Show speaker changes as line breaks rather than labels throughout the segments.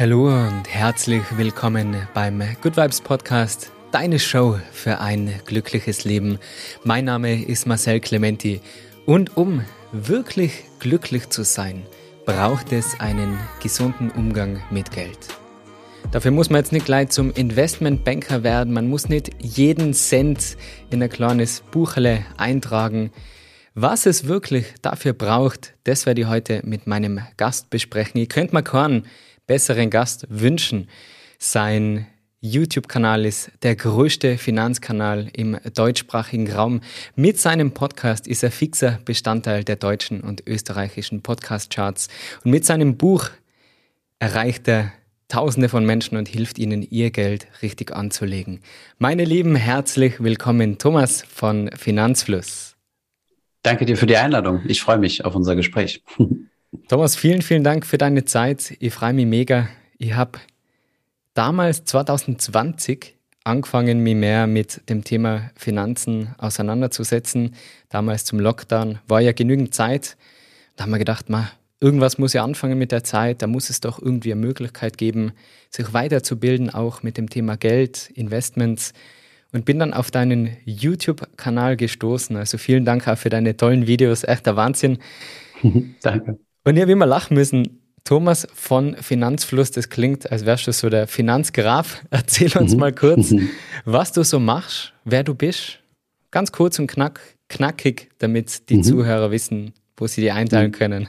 Hallo und herzlich willkommen beim Good Vibes Podcast, deine Show für ein glückliches Leben. Mein Name ist Marcel Clementi und um wirklich glücklich zu sein, braucht es einen gesunden Umgang mit Geld. Dafür muss man jetzt nicht gleich zum Investmentbanker werden, man muss nicht jeden Cent in ein kleines Bucherle eintragen. Was es wirklich dafür braucht, das werde ich heute mit meinem Gast besprechen. Ihr könnt mal hören, besseren Gast wünschen. Sein YouTube-Kanal ist der größte Finanzkanal im deutschsprachigen Raum. Mit seinem Podcast ist er fixer Bestandteil der deutschen und österreichischen Podcast-Charts. Und mit seinem Buch erreicht er Tausende von Menschen und hilft ihnen, ihr Geld richtig anzulegen. Meine Lieben, herzlich willkommen, Thomas von Finanzfluss.
Danke dir für die Einladung. Ich freue mich auf unser Gespräch.
Thomas, vielen, vielen Dank für deine Zeit. Ich freue mich mega. Ich habe damals 2020 angefangen, mich mehr mit dem Thema Finanzen auseinanderzusetzen. Damals zum Lockdown war ja genügend Zeit. Da haben wir gedacht, ma, irgendwas muss ja anfangen mit der Zeit. Da muss es doch irgendwie eine Möglichkeit geben, sich weiterzubilden, auch mit dem Thema Geld, Investments. Und bin dann auf deinen YouTube-Kanal gestoßen. Also vielen Dank auch für deine tollen Videos. Echt der Wahnsinn.
Danke.
Und ich habe immer lachen müssen. Thomas von Finanzfluss, das klingt, als wärst du so der Finanzgraf. Erzähl uns mhm. mal kurz, mhm. was du so machst, wer du bist. Ganz kurz und knack, knackig, damit die mhm. Zuhörer wissen, wo sie die einteilen mhm. können.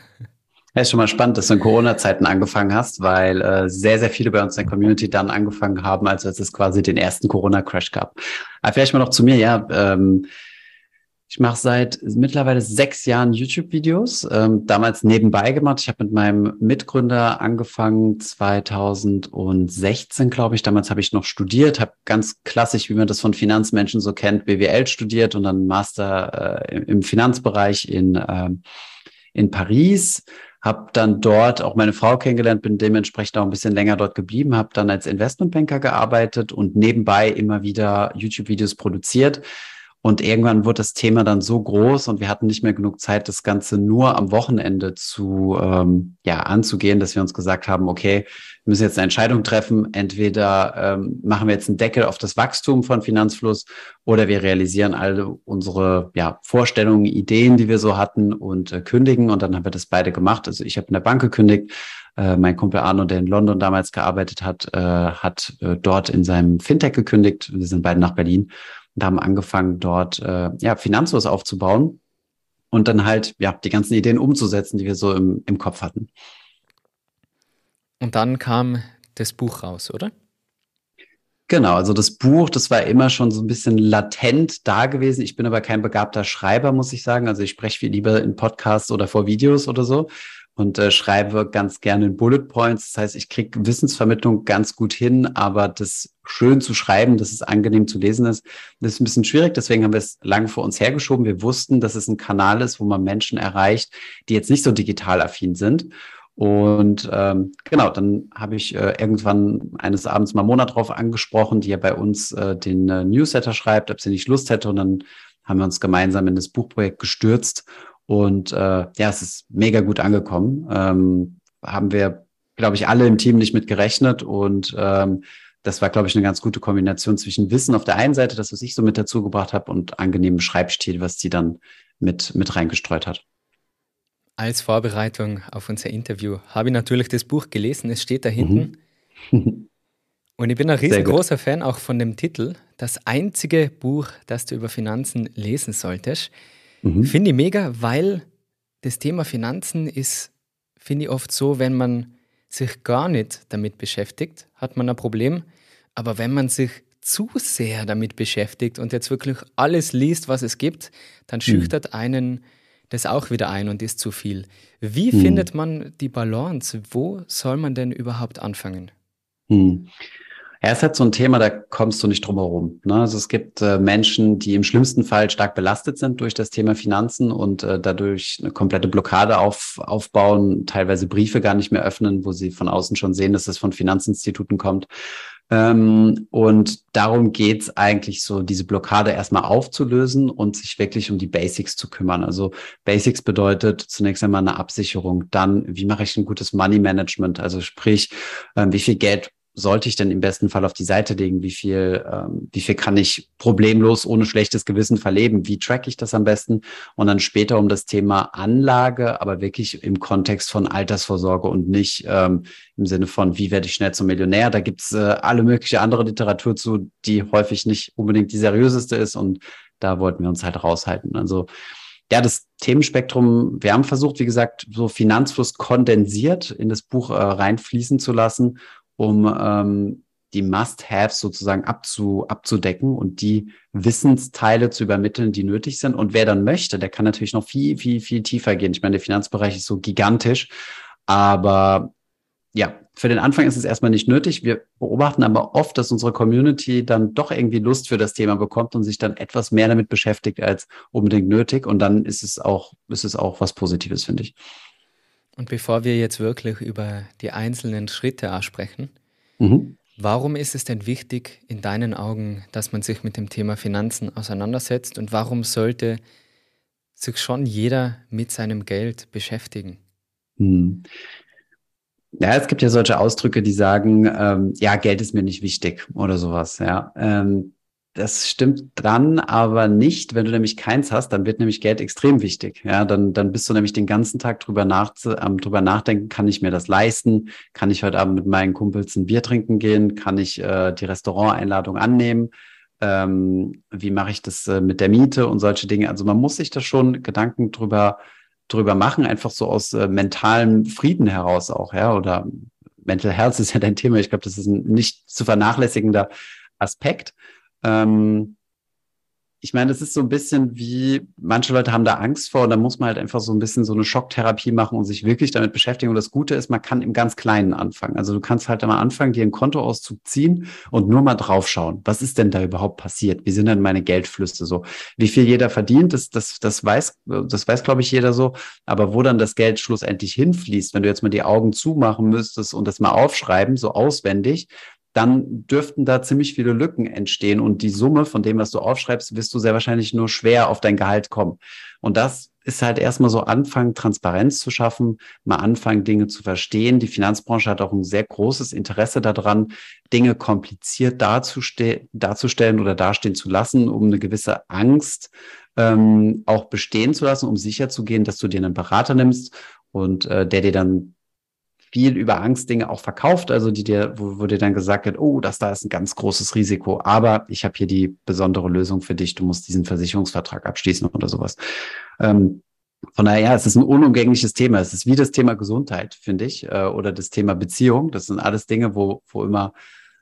Ja, ist schon mal spannend, dass du in Corona-Zeiten angefangen hast, weil äh, sehr, sehr viele bei uns in der Community dann angefangen haben, als es quasi den ersten Corona-Crash gab. Aber vielleicht mal noch zu mir, ja. Ähm, ich mache seit mittlerweile sechs Jahren YouTube-Videos, ähm, damals nebenbei gemacht. Ich habe mit meinem Mitgründer angefangen 2016, glaube ich. Damals habe ich noch studiert, habe ganz klassisch, wie man das von Finanzmenschen so kennt, BWL studiert und dann Master äh, im Finanzbereich in, äh, in Paris. Habe dann dort auch meine Frau kennengelernt, bin dementsprechend auch ein bisschen länger dort geblieben, habe dann als Investmentbanker gearbeitet und nebenbei immer wieder YouTube-Videos produziert und irgendwann wurde das Thema dann so groß und wir hatten nicht mehr genug Zeit, das Ganze nur am Wochenende zu ähm, ja anzugehen, dass wir uns gesagt haben, okay, wir müssen jetzt eine Entscheidung treffen. Entweder ähm, machen wir jetzt einen Deckel auf das Wachstum von Finanzfluss oder wir realisieren alle unsere ja, Vorstellungen, Ideen, die wir so hatten und äh, kündigen. Und dann haben wir das beide gemacht. Also ich habe in der Bank gekündigt. Äh, mein Kumpel Arno, der in London damals gearbeitet hat, äh, hat äh, dort in seinem Fintech gekündigt. Wir sind beide nach Berlin und haben angefangen, dort äh, ja, Finanzlos aufzubauen und dann halt ja die ganzen Ideen umzusetzen, die wir so im, im Kopf hatten.
Und dann kam das Buch raus, oder?
Genau, also das Buch, das war immer schon so ein bisschen latent da gewesen. Ich bin aber kein begabter Schreiber, muss ich sagen. Also ich spreche viel lieber in Podcasts oder vor Videos oder so und äh, schreibe ganz gerne in Bullet Points. Das heißt, ich kriege Wissensvermittlung ganz gut hin, aber das schön zu schreiben, dass es angenehm zu lesen ist, das ist ein bisschen schwierig. Deswegen haben wir es lange vor uns hergeschoben. Wir wussten, dass es ein Kanal ist, wo man Menschen erreicht, die jetzt nicht so digital affin sind. Und ähm, genau, dann habe ich äh, irgendwann eines Abends mal Mona drauf angesprochen, die ja bei uns äh, den äh, Newsletter schreibt, ob sie nicht Lust hätte. Und dann haben wir uns gemeinsam in das Buchprojekt gestürzt und äh, ja, es ist mega gut angekommen. Ähm, haben wir, glaube ich, alle im Team nicht mit gerechnet. Und ähm, das war, glaube ich, eine ganz gute Kombination zwischen Wissen auf der einen Seite, das, was ich so mit dazu gebracht habe, und angenehmem Schreibstil, was sie dann mit, mit reingestreut hat.
Als Vorbereitung auf unser Interview habe ich natürlich das Buch gelesen. Es steht da hinten. Mhm. Und ich bin ein riesengroßer Fan auch von dem Titel. Das einzige Buch, das du über Finanzen lesen solltest. Mhm. Finde ich mega, weil das Thema Finanzen ist, finde ich oft so, wenn man sich gar nicht damit beschäftigt, hat man ein Problem. Aber wenn man sich zu sehr damit beschäftigt und jetzt wirklich alles liest, was es gibt, dann mhm. schüchtert mhm. einen das auch wieder ein und ist zu viel. Wie mhm. findet man die Balance? Wo soll man denn überhaupt anfangen?
Ja, ist halt so ein Thema, da kommst du nicht drum herum. Ne? Also es gibt äh, Menschen, die im schlimmsten Fall stark belastet sind durch das Thema Finanzen und äh, dadurch eine komplette Blockade auf, aufbauen, teilweise Briefe gar nicht mehr öffnen, wo sie von außen schon sehen, dass es von Finanzinstituten kommt. Ähm, und darum geht's eigentlich so, diese Blockade erstmal aufzulösen und sich wirklich um die Basics zu kümmern. Also Basics bedeutet zunächst einmal eine Absicherung. Dann, wie mache ich ein gutes Money Management? Also sprich, ähm, wie viel Geld sollte ich denn im besten Fall auf die Seite legen? Wie viel, ähm, wie viel kann ich problemlos ohne schlechtes Gewissen verleben? Wie track ich das am besten? Und dann später um das Thema Anlage, aber wirklich im Kontext von Altersvorsorge und nicht ähm, im Sinne von, wie werde ich schnell zum Millionär? Da gibt's äh, alle mögliche andere Literatur zu, die häufig nicht unbedingt die seriöseste ist. Und da wollten wir uns halt raushalten. Also ja, das Themenspektrum, wir haben versucht, wie gesagt, so Finanzfluss kondensiert in das Buch äh, reinfließen zu lassen um ähm, die Must-Haves sozusagen abzu, abzudecken und die Wissensteile zu übermitteln, die nötig sind. Und wer dann möchte, der kann natürlich noch viel, viel, viel tiefer gehen. Ich meine, der Finanzbereich ist so gigantisch, aber ja, für den Anfang ist es erstmal nicht nötig. Wir beobachten aber oft, dass unsere Community dann doch irgendwie Lust für das Thema bekommt und sich dann etwas mehr damit beschäftigt als unbedingt nötig. Und dann ist es auch, ist es auch was Positives, finde ich.
Und bevor wir jetzt wirklich über die einzelnen Schritte sprechen, mhm. warum ist es denn wichtig in deinen Augen, dass man sich mit dem Thema Finanzen auseinandersetzt und warum sollte sich schon jeder mit seinem Geld beschäftigen? Mhm.
Ja, es gibt ja solche Ausdrücke, die sagen, ähm, ja, Geld ist mir nicht wichtig oder sowas. Ja, ähm, das stimmt dann aber nicht. Wenn du nämlich keins hast, dann wird nämlich Geld extrem wichtig. Ja, dann, dann bist du nämlich den ganzen Tag drüber, nach, ähm, drüber nachdenken, kann ich mir das leisten? Kann ich heute Abend mit meinen Kumpels ein Bier trinken gehen? Kann ich äh, die Restauranteinladung annehmen? Ähm, wie mache ich das äh, mit der Miete und solche Dinge? Also man muss sich da schon Gedanken drüber, drüber machen, einfach so aus äh, mentalem Frieden heraus auch, ja, oder Mental Health ist ja dein Thema. Ich glaube, das ist ein nicht zu vernachlässigender Aspekt. Ähm, ich meine, das ist so ein bisschen wie, manche Leute haben da Angst vor und da muss man halt einfach so ein bisschen so eine Schocktherapie machen und sich wirklich damit beschäftigen. Und das Gute ist, man kann im ganz Kleinen anfangen. Also du kannst halt mal anfangen, dir einen Kontoauszug ziehen und nur mal draufschauen. Was ist denn da überhaupt passiert? Wie sind denn meine Geldflüsse so? Wie viel jeder verdient, das, das, das weiß, das weiß, glaube ich, jeder so. Aber wo dann das Geld schlussendlich hinfließt, wenn du jetzt mal die Augen zumachen müsstest und das mal aufschreiben, so auswendig, dann dürften da ziemlich viele Lücken entstehen und die Summe von dem, was du aufschreibst, wirst du sehr wahrscheinlich nur schwer auf dein Gehalt kommen. Und das ist halt erstmal so anfangen, Transparenz zu schaffen, mal anfangen, Dinge zu verstehen. Die Finanzbranche hat auch ein sehr großes Interesse daran, Dinge kompliziert darzustell darzustellen oder dastehen zu lassen, um eine gewisse Angst ähm, auch bestehen zu lassen, um sicherzugehen, dass du dir einen Berater nimmst und äh, der dir dann viel über Angstdinge auch verkauft, also die dir, wo, wo dir dann gesagt wird, oh, das da ist ein ganz großes Risiko, aber ich habe hier die besondere Lösung für dich, du musst diesen Versicherungsvertrag abschließen oder sowas. Ähm, von daher, ja, es ist ein unumgängliches Thema. Es ist wie das Thema Gesundheit, finde ich, äh, oder das Thema Beziehung. Das sind alles Dinge, wo, wo immer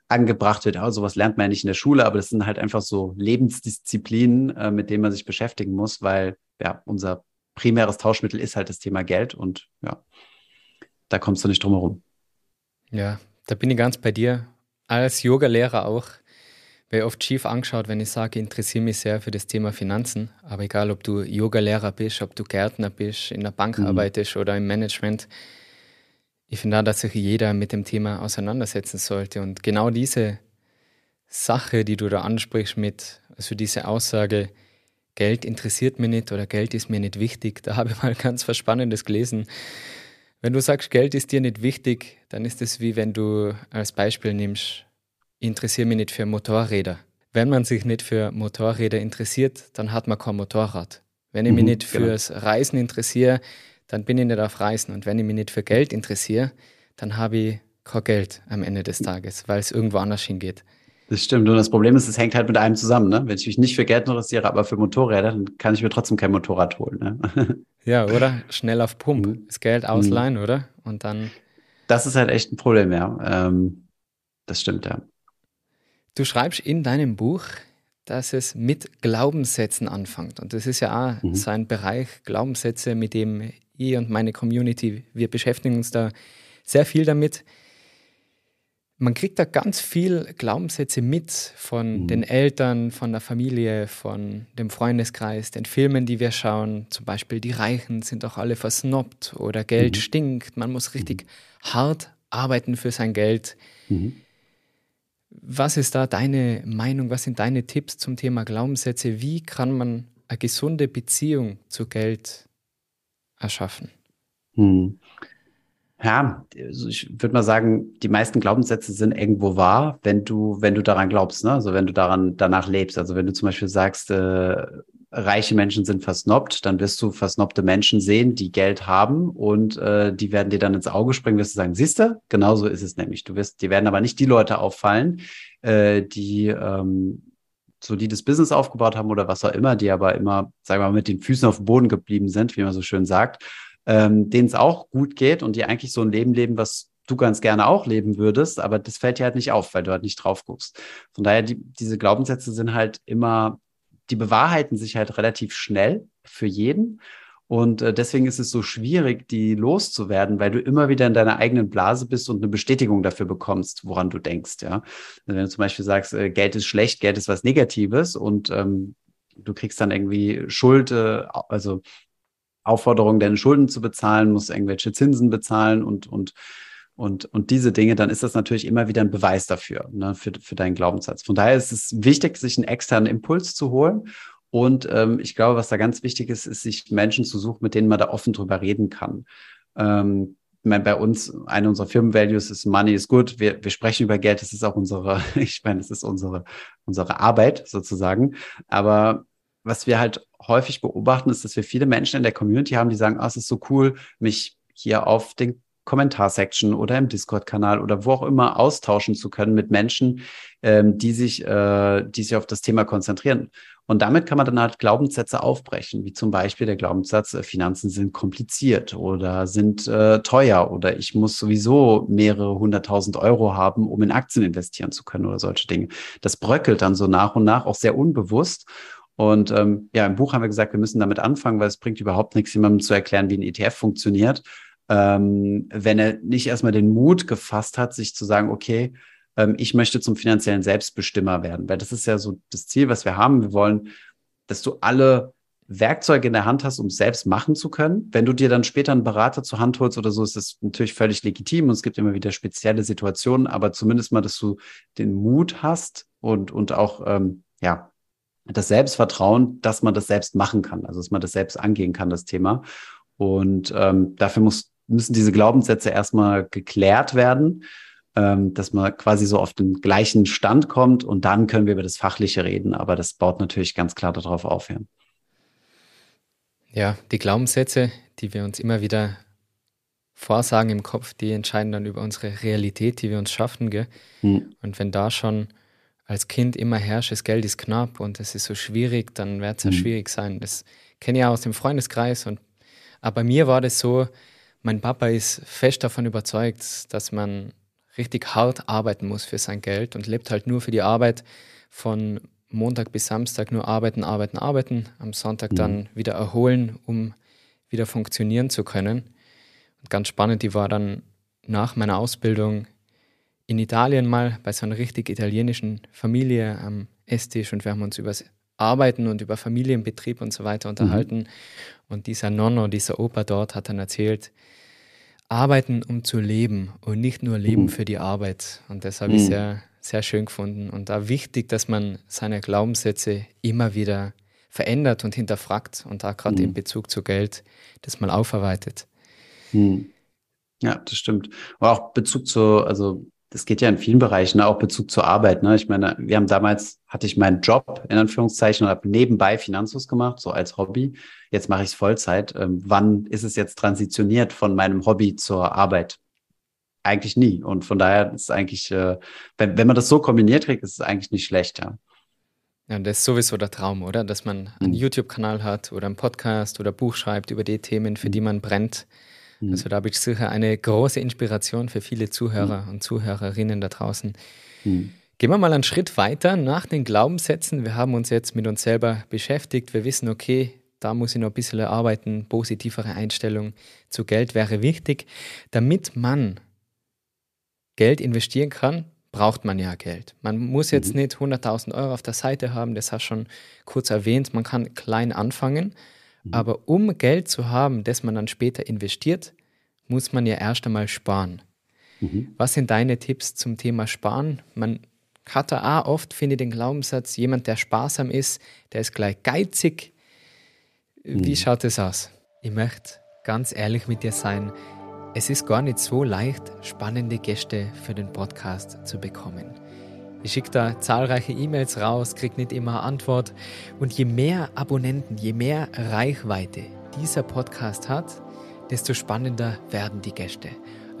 angebracht wird, oh, sowas lernt man ja nicht in der Schule, aber das sind halt einfach so Lebensdisziplinen, äh, mit denen man sich beschäftigen muss, weil ja, unser primäres Tauschmittel ist halt das Thema Geld und ja, da kommst du nicht drum herum.
Ja, da bin ich ganz bei dir. Als Yoga-Lehrer auch wäre oft schief angeschaut, wenn ich sage, ich interessiere mich sehr für das Thema Finanzen. Aber egal, ob du Yoga-Lehrer bist, ob du Gärtner bist, in der Bank mhm. arbeitest oder im Management, ich finde da, dass sich jeder mit dem Thema auseinandersetzen sollte. Und genau diese Sache, die du da ansprichst mit, also diese Aussage, Geld interessiert mich nicht oder Geld ist mir nicht wichtig, da habe ich mal ganz was Spannendes gelesen. Wenn du sagst, Geld ist dir nicht wichtig, dann ist es wie wenn du als Beispiel nimmst, ich interessiere mich nicht für Motorräder. Wenn man sich nicht für Motorräder interessiert, dann hat man kein Motorrad. Wenn ich mich mhm, nicht genau. fürs Reisen interessiere, dann bin ich nicht auf Reisen. Und wenn ich mich nicht für Geld interessiere, dann habe ich kein Geld am Ende des Tages, weil es irgendwo anders hingeht.
Das stimmt. Und das Problem ist, es hängt halt mit einem zusammen. Ne? Wenn ich mich nicht für Geld interessiere, aber für Motorräder, dann kann ich mir trotzdem kein Motorrad holen. Ne?
Ja, oder? Schnell auf Pump. Mhm. Das Geld ausleihen, mhm. oder? Und dann.
Das ist halt echt ein Problem, ja. Ähm, das stimmt, ja.
Du schreibst in deinem Buch, dass es mit Glaubenssätzen anfängt. Und das ist ja auch mhm. so ein Bereich, Glaubenssätze, mit dem ich und meine Community, wir beschäftigen uns da sehr viel damit man kriegt da ganz viel Glaubenssätze mit von mhm. den Eltern, von der Familie, von dem Freundeskreis, den Filmen, die wir schauen. Zum Beispiel die Reichen sind doch alle versnobbt oder Geld mhm. stinkt. Man muss richtig mhm. hart arbeiten für sein Geld. Mhm. Was ist da deine Meinung? Was sind deine Tipps zum Thema Glaubenssätze? Wie kann man eine gesunde Beziehung zu Geld erschaffen? Hm.
Ja, also ich würde mal sagen, die meisten Glaubenssätze sind irgendwo wahr, wenn du, wenn du daran glaubst, ne? Also wenn du daran danach lebst. Also wenn du zum Beispiel sagst, äh, reiche Menschen sind versnobbt, dann wirst du versnobte Menschen sehen, die Geld haben und äh, die werden dir dann ins Auge springen, wirst du sagen, siehste, genau so ist es nämlich. Du wirst, dir werden aber nicht die Leute auffallen, äh, die ähm, solides Business aufgebaut haben oder was auch immer, die aber immer, sagen wir mal, mit den Füßen auf dem Boden geblieben sind, wie man so schön sagt, ähm, denen es auch gut geht und die eigentlich so ein Leben leben, was du ganz gerne auch leben würdest, aber das fällt dir halt nicht auf, weil du halt nicht drauf guckst. Von daher, die, diese Glaubenssätze sind halt immer, die bewahrheiten sich halt relativ schnell für jeden. Und äh, deswegen ist es so schwierig, die loszuwerden, weil du immer wieder in deiner eigenen Blase bist und eine Bestätigung dafür bekommst, woran du denkst. Ja, wenn du zum Beispiel sagst, äh, Geld ist schlecht, Geld ist was Negatives und ähm, du kriegst dann irgendwie Schuld, äh, also Aufforderung, deine Schulden zu bezahlen, musst irgendwelche Zinsen bezahlen und und und, und diese Dinge, dann ist das natürlich immer wieder ein Beweis dafür, ne, für, für deinen Glaubenssatz. Von daher ist es wichtig, sich einen externen Impuls zu holen und ähm, ich glaube, was da ganz wichtig ist, ist, sich Menschen zu suchen, mit denen man da offen drüber reden kann. Ähm, meine, bei uns, eine unserer Firmenvalues ist Money is good. Wir, wir sprechen über Geld. Das ist auch unsere, ich meine, das ist unsere, unsere Arbeit sozusagen. Aber was wir halt häufig beobachten, ist, dass wir viele Menschen in der Community haben, die sagen, ah, es ist so cool, mich hier auf den Kommentarsection oder im Discord-Kanal oder wo auch immer austauschen zu können mit Menschen, ähm, die sich, äh, die sich auf das Thema konzentrieren. Und damit kann man dann halt Glaubenssätze aufbrechen, wie zum Beispiel der Glaubenssatz, äh, Finanzen sind kompliziert oder sind äh, teuer oder ich muss sowieso mehrere hunderttausend Euro haben, um in Aktien investieren zu können oder solche Dinge. Das bröckelt dann so nach und nach auch sehr unbewusst. Und ähm, ja, im Buch haben wir gesagt, wir müssen damit anfangen, weil es bringt überhaupt nichts, jemandem zu erklären, wie ein ETF funktioniert, ähm, wenn er nicht erstmal den Mut gefasst hat, sich zu sagen, okay, ähm, ich möchte zum finanziellen Selbstbestimmer werden. Weil das ist ja so das Ziel, was wir haben. Wir wollen, dass du alle Werkzeuge in der Hand hast, um es selbst machen zu können. Wenn du dir dann später einen Berater zur Hand holst oder so, ist das natürlich völlig legitim und es gibt immer wieder spezielle Situationen, aber zumindest mal, dass du den Mut hast und, und auch, ähm, ja, das Selbstvertrauen, dass man das selbst machen kann, also dass man das selbst angehen kann, das Thema. Und ähm, dafür muss, müssen diese Glaubenssätze erstmal geklärt werden ähm, dass man quasi so auf den gleichen Stand kommt und dann können wir über das Fachliche reden. Aber das baut natürlich ganz klar darauf auf. Ja,
ja die Glaubenssätze, die wir uns immer wieder vorsagen im Kopf, die entscheiden dann über unsere Realität, die wir uns schaffen. Gell? Hm. Und wenn da schon als Kind immer herrscht, das Geld ist knapp und es ist so schwierig, dann wird es ja hm. schwierig sein. Das kenne ich ja aus dem Freundeskreis. Und, aber bei mir war das so, mein Papa ist fest davon überzeugt, dass man richtig hart arbeiten muss für sein Geld und lebt halt nur für die Arbeit von Montag bis Samstag nur arbeiten, arbeiten, arbeiten, am Sonntag mhm. dann wieder erholen, um wieder funktionieren zu können. Und ganz spannend, die war dann nach meiner Ausbildung in Italien mal bei so einer richtig italienischen Familie am Esstisch und wir haben uns über das Arbeiten und über Familienbetrieb und so weiter mhm. unterhalten. Mhm. Und dieser Nonno, dieser Opa dort hat dann erzählt, arbeiten, um zu leben und nicht nur leben mhm. für die Arbeit. Und das habe ich mhm. sehr, sehr schön gefunden. Und da wichtig, dass man seine Glaubenssätze immer wieder verändert und hinterfragt und da gerade mhm. in Bezug zu Geld das mal aufarbeitet.
Mhm. Ja, das stimmt. Aber auch Bezug zu, also das geht ja in vielen Bereichen, ne? auch Bezug zur Arbeit. Ne? Ich meine, wir haben damals, hatte ich meinen Job in Anführungszeichen und habe nebenbei Finanzus gemacht, so als Hobby. Jetzt mache ich es Vollzeit. Ähm, wann ist es jetzt transitioniert von meinem Hobby zur Arbeit? Eigentlich nie. Und von daher ist es eigentlich, äh, wenn, wenn man das so kombiniert kriegt, ist es eigentlich nicht schlecht, ja.
Ja, das ist sowieso der Traum, oder? Dass man einen mhm. YouTube-Kanal hat oder einen Podcast oder ein Buch schreibt über die Themen, für die man brennt. Mhm. Also da habe ich sicher eine große Inspiration für viele Zuhörer mhm. und Zuhörerinnen da draußen. Mhm. Gehen wir mal einen Schritt weiter nach den Glaubenssätzen. Wir haben uns jetzt mit uns selber beschäftigt. Wir wissen, okay, da muss ich noch ein bisschen arbeiten. Positivere Einstellung zu Geld wäre wichtig. Damit man Geld investieren kann, braucht man ja Geld. Man muss jetzt mhm. nicht 100.000 Euro auf der Seite haben, das hast du schon kurz erwähnt. Man kann klein anfangen. Mhm. Aber um Geld zu haben, das man dann später investiert, muss man ja erst einmal sparen. Mhm. Was sind deine Tipps zum Thema Sparen? Man hat er auch oft, finde ich, den Glaubenssatz, jemand, der sparsam ist, der ist gleich geizig. Wie mhm. schaut es aus? Ich möchte ganz ehrlich mit dir sein. Es ist gar nicht so leicht, spannende Gäste für den Podcast zu bekommen. Ich schicke da zahlreiche E-Mails raus, kriege nicht immer Antwort. Und je mehr Abonnenten, je mehr Reichweite dieser Podcast hat, desto spannender werden die Gäste.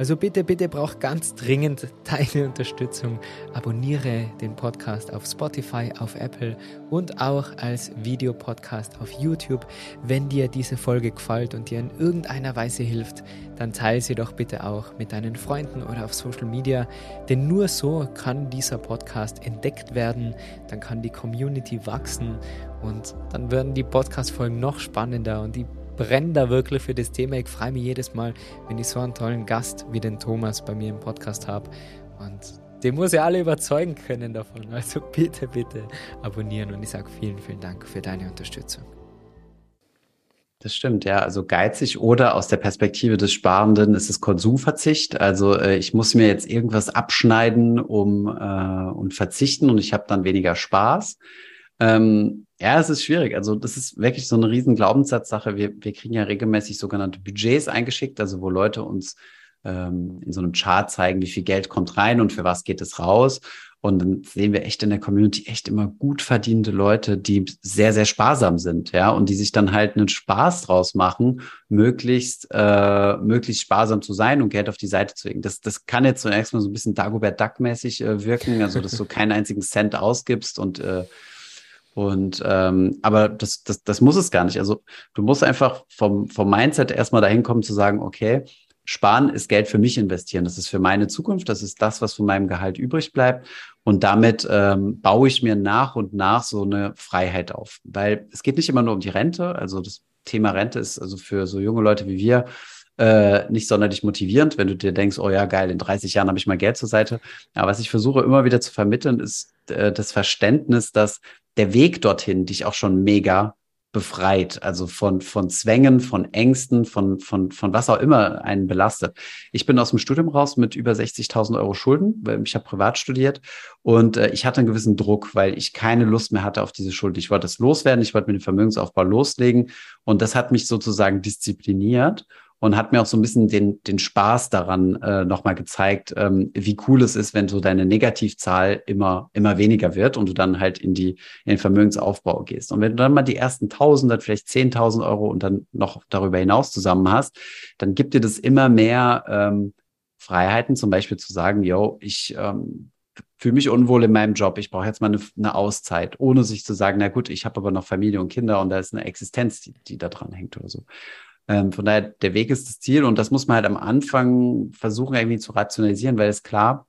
Also bitte, bitte brauch ganz dringend deine Unterstützung. Abonniere den Podcast auf Spotify, auf Apple und auch als Videopodcast auf YouTube. Wenn dir diese Folge gefällt und dir in irgendeiner Weise hilft, dann teile sie doch bitte auch mit deinen Freunden oder auf Social Media. Denn nur so kann dieser Podcast entdeckt werden, dann kann die Community wachsen und dann werden die Podcast-Folgen noch spannender und die brenne da wirklich für das Thema. Ich freue mich jedes Mal, wenn ich so einen tollen Gast wie den Thomas bei mir im Podcast habe. Und den muss ich alle überzeugen können davon. Also bitte, bitte abonnieren. Und ich sage vielen, vielen Dank für deine Unterstützung.
Das stimmt, ja. Also geizig oder aus der Perspektive des Sparenden ist es Konsumverzicht. Also äh, ich muss mir jetzt irgendwas abschneiden um äh, und verzichten und ich habe dann weniger Spaß. Ähm, ja, es ist schwierig. Also das ist wirklich so eine riesen Glaubenssatzsache. Wir, wir kriegen ja regelmäßig sogenannte Budgets eingeschickt, also wo Leute uns ähm, in so einem Chart zeigen, wie viel Geld kommt rein und für was geht es raus. Und dann sehen wir echt in der Community echt immer gut verdienende Leute, die sehr, sehr sparsam sind, ja, und die sich dann halt einen Spaß draus machen, möglichst, äh, möglichst sparsam zu sein und Geld auf die Seite zu legen. Das, das kann jetzt zunächst mal so ein bisschen Dagobert Duck-mäßig äh, wirken, also dass du keinen einzigen Cent ausgibst und äh, und ähm, aber das, das, das muss es gar nicht. Also du musst einfach vom, vom Mindset erstmal dahin kommen zu sagen, okay, sparen ist Geld für mich investieren. Das ist für meine Zukunft. Das ist das, was von meinem Gehalt übrig bleibt. Und damit ähm, baue ich mir nach und nach so eine Freiheit auf. Weil es geht nicht immer nur um die Rente. Also das Thema Rente ist also für so junge Leute wie wir äh, nicht sonderlich motivierend, wenn du dir denkst, oh ja, geil, in 30 Jahren habe ich mal Geld zur Seite. Aber was ich versuche immer wieder zu vermitteln, ist äh, das Verständnis, dass der Weg dorthin dich auch schon mega befreit, also von, von Zwängen, von Ängsten, von, von, von was auch immer einen belastet. Ich bin aus dem Studium raus mit über 60.000 Euro Schulden, ich habe privat studiert und äh, ich hatte einen gewissen Druck, weil ich keine Lust mehr hatte auf diese Schuld. Ich wollte es loswerden, ich wollte mit dem Vermögensaufbau loslegen und das hat mich sozusagen diszipliniert und hat mir auch so ein bisschen den, den Spaß daran äh, nochmal gezeigt, ähm, wie cool es ist, wenn so deine Negativzahl immer, immer weniger wird und du dann halt in, die, in den Vermögensaufbau gehst. Und wenn du dann mal die ersten Tausend, vielleicht zehntausend Euro und dann noch darüber hinaus zusammen hast, dann gibt dir das immer mehr ähm, Freiheiten, zum Beispiel zu sagen, yo, ich ähm, fühle mich unwohl in meinem Job, ich brauche jetzt mal eine, eine, Auszeit, ohne sich zu sagen, na gut, ich habe aber noch Familie und Kinder und da ist eine Existenz, die, die da dran hängt oder so. Ähm, von daher, der Weg ist das Ziel und das muss man halt am Anfang versuchen irgendwie zu rationalisieren, weil es klar,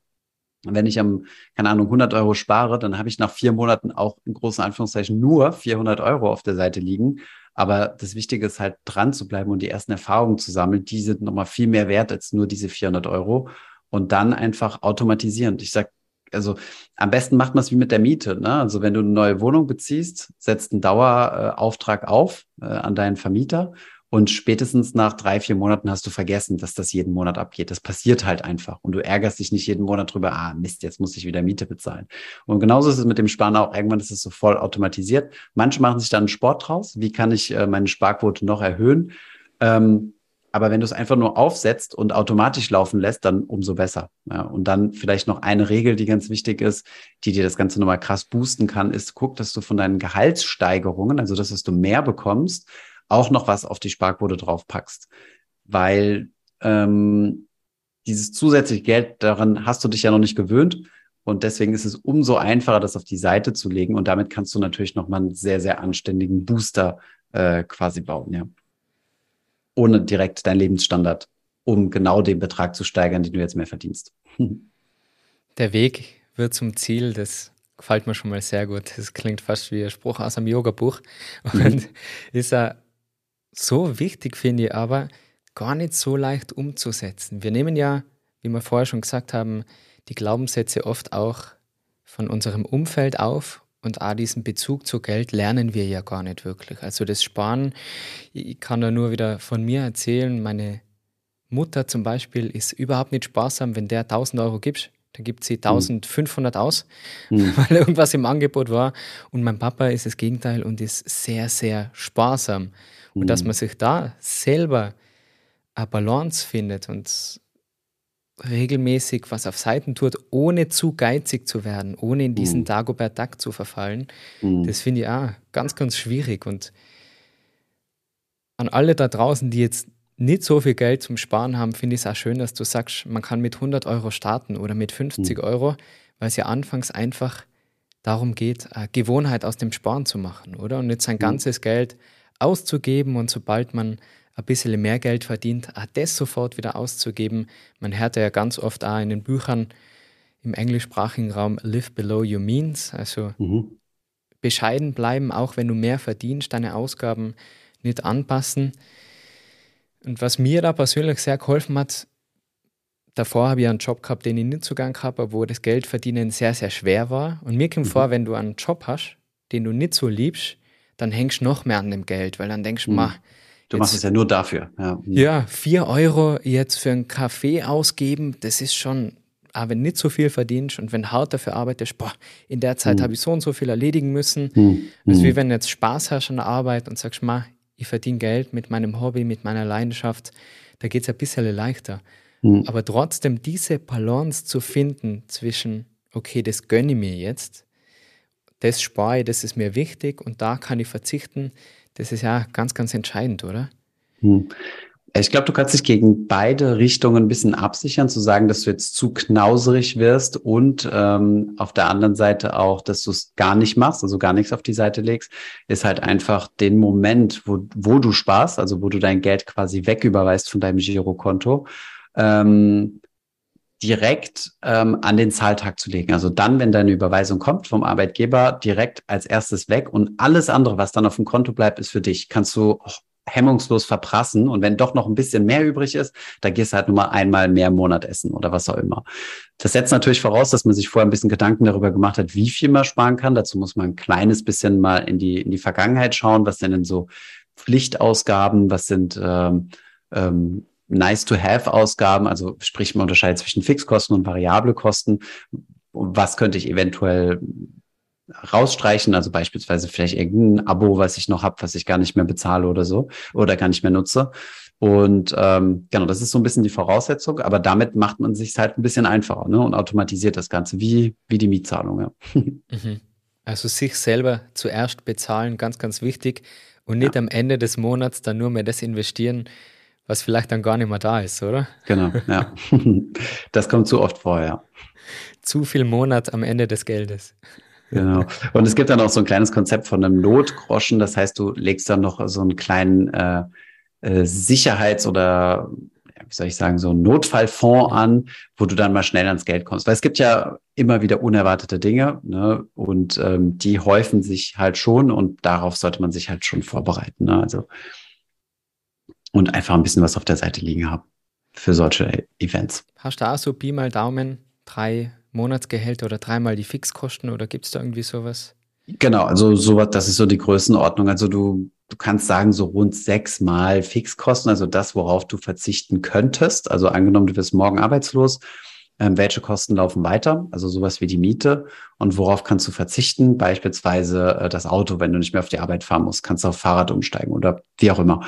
wenn ich am, keine Ahnung, 100 Euro spare, dann habe ich nach vier Monaten auch in großen Anführungszeichen nur 400 Euro auf der Seite liegen. Aber das Wichtige ist halt dran zu bleiben und die ersten Erfahrungen zu sammeln. Die sind nochmal viel mehr wert als nur diese 400 Euro. Und dann einfach automatisieren. Ich sag, also am besten macht man es wie mit der Miete. Ne? Also wenn du eine neue Wohnung beziehst, setzt einen Dauerauftrag auf äh, an deinen Vermieter und spätestens nach drei, vier Monaten hast du vergessen, dass das jeden Monat abgeht. Das passiert halt einfach. Und du ärgerst dich nicht jeden Monat drüber, ah, Mist, jetzt muss ich wieder Miete bezahlen. Und genauso ist es mit dem Sparen auch. Irgendwann ist es so voll automatisiert. Manche machen sich dann Sport draus. Wie kann ich äh, meine Sparquote noch erhöhen? Ähm, aber wenn du es einfach nur aufsetzt und automatisch laufen lässt, dann umso besser. Ja, und dann vielleicht noch eine Regel, die ganz wichtig ist, die dir das Ganze nochmal krass boosten kann, ist, guck, dass du von deinen Gehaltssteigerungen, also das, was du mehr bekommst, auch noch was auf die Sparquote draufpackst. Weil ähm, dieses zusätzliche Geld, daran hast du dich ja noch nicht gewöhnt. Und deswegen ist es umso einfacher, das auf die Seite zu legen. Und damit kannst du natürlich nochmal einen sehr, sehr anständigen Booster äh, quasi bauen, ja. Ohne direkt deinen Lebensstandard, um genau den Betrag zu steigern, den du jetzt mehr verdienst.
Der Weg wird zum Ziel, das gefällt mir schon mal sehr gut. Das klingt fast wie ein Spruch aus einem Yoga-Buch. Und mhm. ist er so wichtig, finde ich, aber gar nicht so leicht umzusetzen. Wir nehmen ja, wie wir vorher schon gesagt haben, die Glaubenssätze oft auch von unserem Umfeld auf und auch diesen Bezug zu Geld lernen wir ja gar nicht wirklich. Also das Sparen, ich kann da nur wieder von mir erzählen, meine Mutter zum Beispiel ist überhaupt nicht sparsam, wenn der 1000 Euro gibst, Da gibt sie 1500 mhm. aus, mhm. weil irgendwas im Angebot war. Und mein Papa ist das Gegenteil und ist sehr, sehr sparsam. Und dass hm. man sich da selber eine Balance findet und regelmäßig was auf Seiten tut, ohne zu geizig zu werden, ohne in diesen mhm. Dagobert Duck zu verfallen, mhm. das finde ich auch ganz, ganz schwierig. Und an alle da draußen, die jetzt nicht so viel Geld zum Sparen haben, finde ich es auch schön, dass du sagst, man kann mit 100 Euro starten oder mit 50 mhm. Euro, weil es ja anfangs einfach darum geht, eine Gewohnheit aus dem Sparen zu machen, oder? Und nicht sein mhm. ganzes Geld auszugeben und sobald man ein bisschen mehr Geld verdient, auch das sofort wieder auszugeben. Man hört ja ganz oft auch in den Büchern im englischsprachigen Raum Live below your means, also mhm. bescheiden bleiben, auch wenn du mehr verdienst, deine Ausgaben nicht anpassen. Und was mir da persönlich sehr geholfen hat, davor habe ich einen Job gehabt, den ich nicht so gern gehabt habe, wo das Geldverdienen sehr, sehr schwer war. Und mir kommt mhm. vor, wenn du einen Job hast, den du nicht so liebst, dann hängst du noch mehr an dem Geld, weil dann denkst du, mhm.
Du machst es ja nur dafür.
Ja. Mhm. ja, vier Euro jetzt für einen Kaffee ausgeben, das ist schon, aber wenn nicht so viel verdienst und wenn hart dafür arbeitest, boah, in der Zeit mhm. habe ich so und so viel erledigen müssen. Mhm. Das ist wie wenn du jetzt Spaß hast an der Arbeit und sagst, ma, ich verdiene Geld mit meinem Hobby, mit meiner Leidenschaft, da geht es ein bisschen leichter. Mhm. Aber trotzdem diese Balance zu finden zwischen, okay, das gönne ich mir jetzt, das spare ich, das ist mir wichtig und da kann ich verzichten, das ist ja ganz, ganz entscheidend, oder? Hm.
Ich glaube, du kannst dich gegen beide Richtungen ein bisschen absichern, zu sagen, dass du jetzt zu knauserig wirst und ähm, auf der anderen Seite auch, dass du es gar nicht machst, also gar nichts auf die Seite legst, ist halt einfach den Moment, wo, wo du sparst, also wo du dein Geld quasi wegüberweist von deinem Girokonto, ähm, direkt ähm, an den Zahltag zu legen. Also dann, wenn deine Überweisung kommt vom Arbeitgeber, direkt als erstes weg und alles andere, was dann auf dem Konto bleibt, ist für dich. Kannst du hemmungslos verprassen und wenn doch noch ein bisschen mehr übrig ist, dann gehst du halt nur mal einmal mehr im Monat essen oder was auch immer. Das setzt natürlich voraus, dass man sich vorher ein bisschen Gedanken darüber gemacht hat, wie viel man sparen kann. Dazu muss man ein kleines bisschen mal in die, in die Vergangenheit schauen, was denn denn so Pflichtausgaben, was sind ähm, ähm, Nice-to-have-Ausgaben, also sprich man unterscheidet zwischen Fixkosten und variable Kosten. Was könnte ich eventuell rausstreichen, also beispielsweise vielleicht irgendein Abo, was ich noch habe, was ich gar nicht mehr bezahle oder so oder gar nicht mehr nutze. Und ähm, genau, das ist so ein bisschen die Voraussetzung, aber damit macht man sich halt ein bisschen einfacher ne? und automatisiert das Ganze, wie, wie die Mietzahlung. Ja.
Mhm. Also sich selber zuerst bezahlen, ganz, ganz wichtig und nicht ja. am Ende des Monats dann nur mehr das investieren, was vielleicht dann gar nicht mehr da ist, oder?
Genau, ja. Das kommt zu oft vor, ja.
Zu viel Monat am Ende des Geldes.
Genau. Und es gibt dann auch so ein kleines Konzept von einem Notgroschen. Das heißt, du legst dann noch so einen kleinen äh, äh, Sicherheits- oder wie soll ich sagen, so einen Notfallfonds an, wo du dann mal schnell ans Geld kommst. Weil es gibt ja immer wieder unerwartete Dinge ne? und ähm, die häufen sich halt schon und darauf sollte man sich halt schon vorbereiten. Ne? Also und einfach ein bisschen was auf der Seite liegen haben für solche Events.
Hast du auch so Pi mal Daumen drei Monatsgehälter oder dreimal die Fixkosten oder gibt es da irgendwie sowas?
Genau, also sowas, das ist so die Größenordnung. Also du, du kannst sagen, so rund sechsmal Fixkosten, also das, worauf du verzichten könntest. Also angenommen, du wirst morgen arbeitslos, ähm, welche Kosten laufen weiter? Also sowas wie die Miete und worauf kannst du verzichten? Beispielsweise äh, das Auto, wenn du nicht mehr auf die Arbeit fahren musst, kannst du auf Fahrrad umsteigen oder wie auch immer.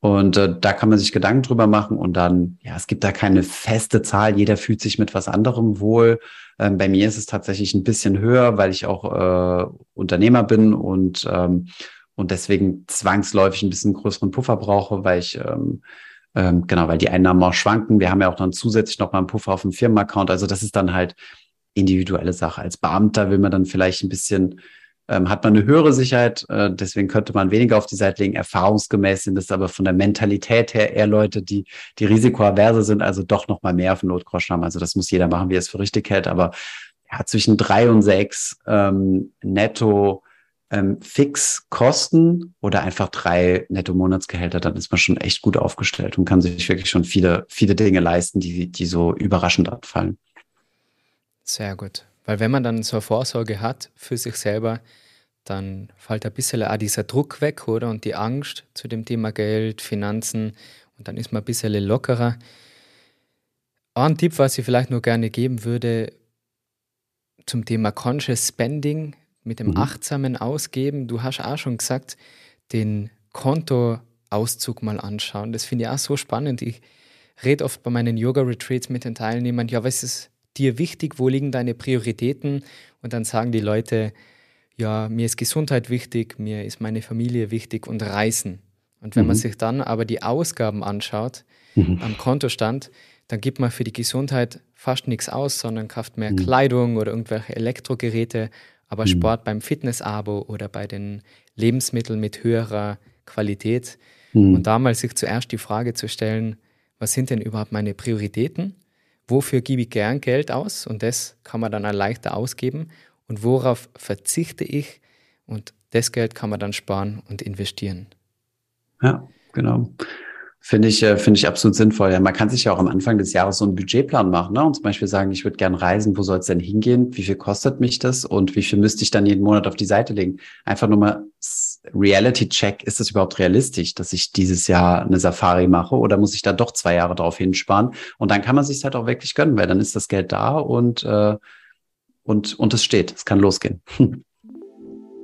Und äh, da kann man sich Gedanken drüber machen und dann, ja, es gibt da keine feste Zahl. Jeder fühlt sich mit was anderem wohl. Ähm, bei mir ist es tatsächlich ein bisschen höher, weil ich auch äh, Unternehmer bin und, ähm, und deswegen zwangsläufig ein bisschen größeren Puffer brauche, weil ich, ähm, ähm, genau, weil die Einnahmen auch schwanken. Wir haben ja auch dann zusätzlich noch mal einen Puffer auf dem Firmenaccount. Also das ist dann halt individuelle Sache. Als Beamter will man dann vielleicht ein bisschen ähm, hat man eine höhere Sicherheit. Äh, deswegen könnte man weniger auf die Seite legen. Erfahrungsgemäß sind es aber von der Mentalität her eher Leute, die, die risikoaverse sind, also doch noch mal mehr auf den Notgroschen haben. Also das muss jeder machen, wie er es für richtig hält. Aber ja, zwischen drei und sechs ähm, netto ähm, Fixkosten oder einfach drei Netto-Monatsgehälter, dann ist man schon echt gut aufgestellt und kann sich wirklich schon viele, viele Dinge leisten, die, die so überraschend abfallen.
Sehr gut. Weil wenn man dann so eine Vorsorge hat für sich selber, dann fällt ein bisschen auch dieser Druck weg, oder? Und die Angst zu dem Thema Geld, Finanzen. Und dann ist man ein bisschen lockerer. Ein Tipp, was ich vielleicht nur gerne geben würde, zum Thema Conscious Spending mit dem mhm. achtsamen Ausgeben. Du hast auch schon gesagt, den Kontoauszug mal anschauen. Das finde ich auch so spannend. Ich rede oft bei meinen Yoga-Retreats mit den Teilnehmern, ja, was ist dir wichtig? Wo liegen deine Prioritäten? Und dann sagen die Leute, ja, mir ist Gesundheit wichtig, mir ist meine Familie wichtig und Reisen. Und wenn mhm. man sich dann aber die Ausgaben anschaut mhm. am Kontostand, dann gibt man für die Gesundheit fast nichts aus, sondern kauft mehr mhm. Kleidung oder irgendwelche Elektrogeräte, aber mhm. Sport beim Fitness-Abo oder bei den Lebensmitteln mit höherer Qualität. Mhm. Und da mal sich zuerst die Frage zu stellen, was sind denn überhaupt meine Prioritäten? Wofür gebe ich gern Geld aus? Und das kann man dann leichter ausgeben. Und worauf verzichte ich? Und das Geld kann man dann sparen und investieren.
Ja, genau. Finde ich, äh, finde ich absolut sinnvoll. Ja, man kann sich ja auch am Anfang des Jahres so einen Budgetplan machen ne? und zum Beispiel sagen, ich würde gerne reisen, wo soll es denn hingehen? Wie viel kostet mich das? Und wie viel müsste ich dann jeden Monat auf die Seite legen? Einfach nur mal Reality-Check, ist das überhaupt realistisch, dass ich dieses Jahr eine Safari mache oder muss ich da doch zwei Jahre drauf hinsparen? Und dann kann man sich halt auch wirklich gönnen, weil dann ist das Geld da und, äh, und, und es steht. Es kann losgehen.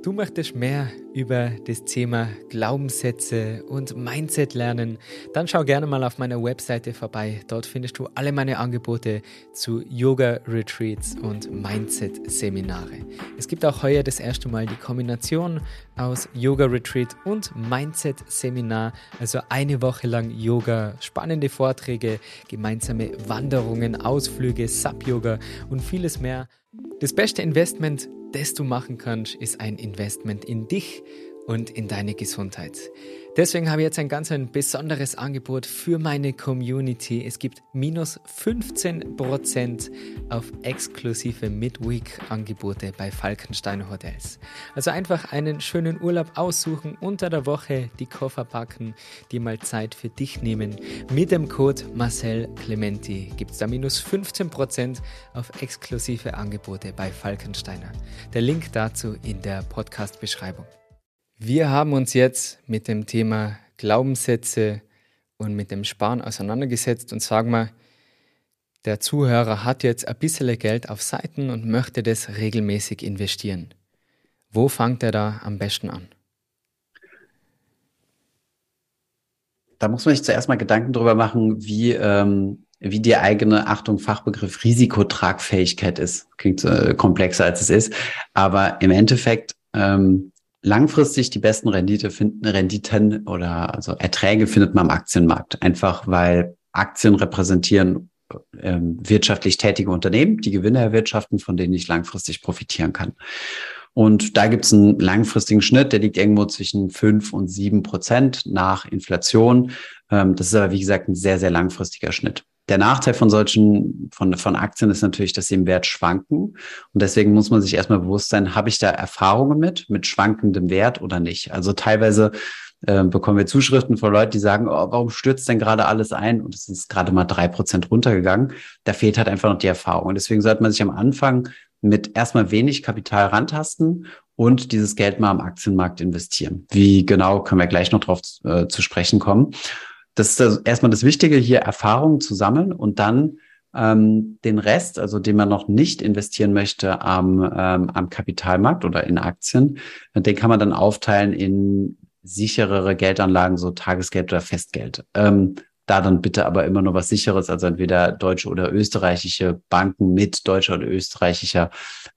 Du möchtest mehr über das Thema Glaubenssätze und Mindset lernen, dann schau gerne mal auf meiner Webseite vorbei. Dort findest du alle meine Angebote zu Yoga-Retreats und Mindset-Seminare. Es gibt auch heuer das erste Mal die Kombination aus Yoga-Retreat und Mindset-Seminar, also eine Woche lang Yoga, spannende Vorträge, gemeinsame Wanderungen, Ausflüge, Sub-Yoga und vieles mehr. Das beste Investment das du machen kannst, ist ein Investment in dich und in deine Gesundheit. Deswegen habe ich jetzt ein ganz ein besonderes Angebot für meine Community. Es gibt minus 15% auf exklusive Midweek-Angebote bei Falkenstein Hotels. Also einfach einen schönen Urlaub aussuchen, unter der Woche die Koffer packen, die mal Zeit für dich nehmen. Mit dem Code Marcel Clementi gibt es da minus 15% auf exklusive Angebote bei Falkensteiner. Der Link dazu in der Podcast-Beschreibung. Wir haben uns jetzt mit dem Thema Glaubenssätze und mit dem Sparen auseinandergesetzt und sagen mal, der Zuhörer hat jetzt ein bisschen Geld auf Seiten und möchte das regelmäßig investieren. Wo fängt er da am besten an?
Da muss man sich zuerst mal Gedanken darüber machen, wie, ähm, wie die eigene, Achtung, Fachbegriff Risikotragfähigkeit ist. Klingt äh, komplexer als es ist. Aber im Endeffekt ähm, langfristig die besten Rendite finden, Renditen oder also Erträge findet man am Aktienmarkt. Einfach weil Aktien repräsentieren äh, wirtschaftlich tätige Unternehmen, die Gewinne erwirtschaften, von denen ich langfristig profitieren kann. Und da gibt es einen langfristigen Schnitt, der liegt irgendwo zwischen fünf und sieben Prozent nach Inflation. Ähm, das ist aber, wie gesagt, ein sehr, sehr langfristiger Schnitt. Der Nachteil von solchen, von, von Aktien ist natürlich, dass sie im Wert schwanken. Und deswegen muss man sich erstmal bewusst sein, habe ich da Erfahrungen mit, mit schwankendem Wert oder nicht? Also teilweise äh, bekommen wir Zuschriften von Leuten, die sagen, oh, warum stürzt denn gerade alles ein? Und es ist gerade mal drei Prozent runtergegangen. Da fehlt halt einfach noch die Erfahrung. Und deswegen sollte man sich am Anfang mit erstmal wenig Kapital rantasten und dieses Geld mal am Aktienmarkt investieren. Wie genau können wir gleich noch drauf äh, zu sprechen kommen. Das ist das, erstmal das Wichtige, hier Erfahrungen zu sammeln und dann ähm, den Rest, also den man noch nicht investieren möchte am, ähm, am Kapitalmarkt oder in Aktien, den kann man dann aufteilen in sicherere Geldanlagen, so Tagesgeld oder Festgeld. Ähm, da dann bitte aber immer nur was Sicheres, also entweder deutsche oder österreichische Banken mit deutscher oder österreichischer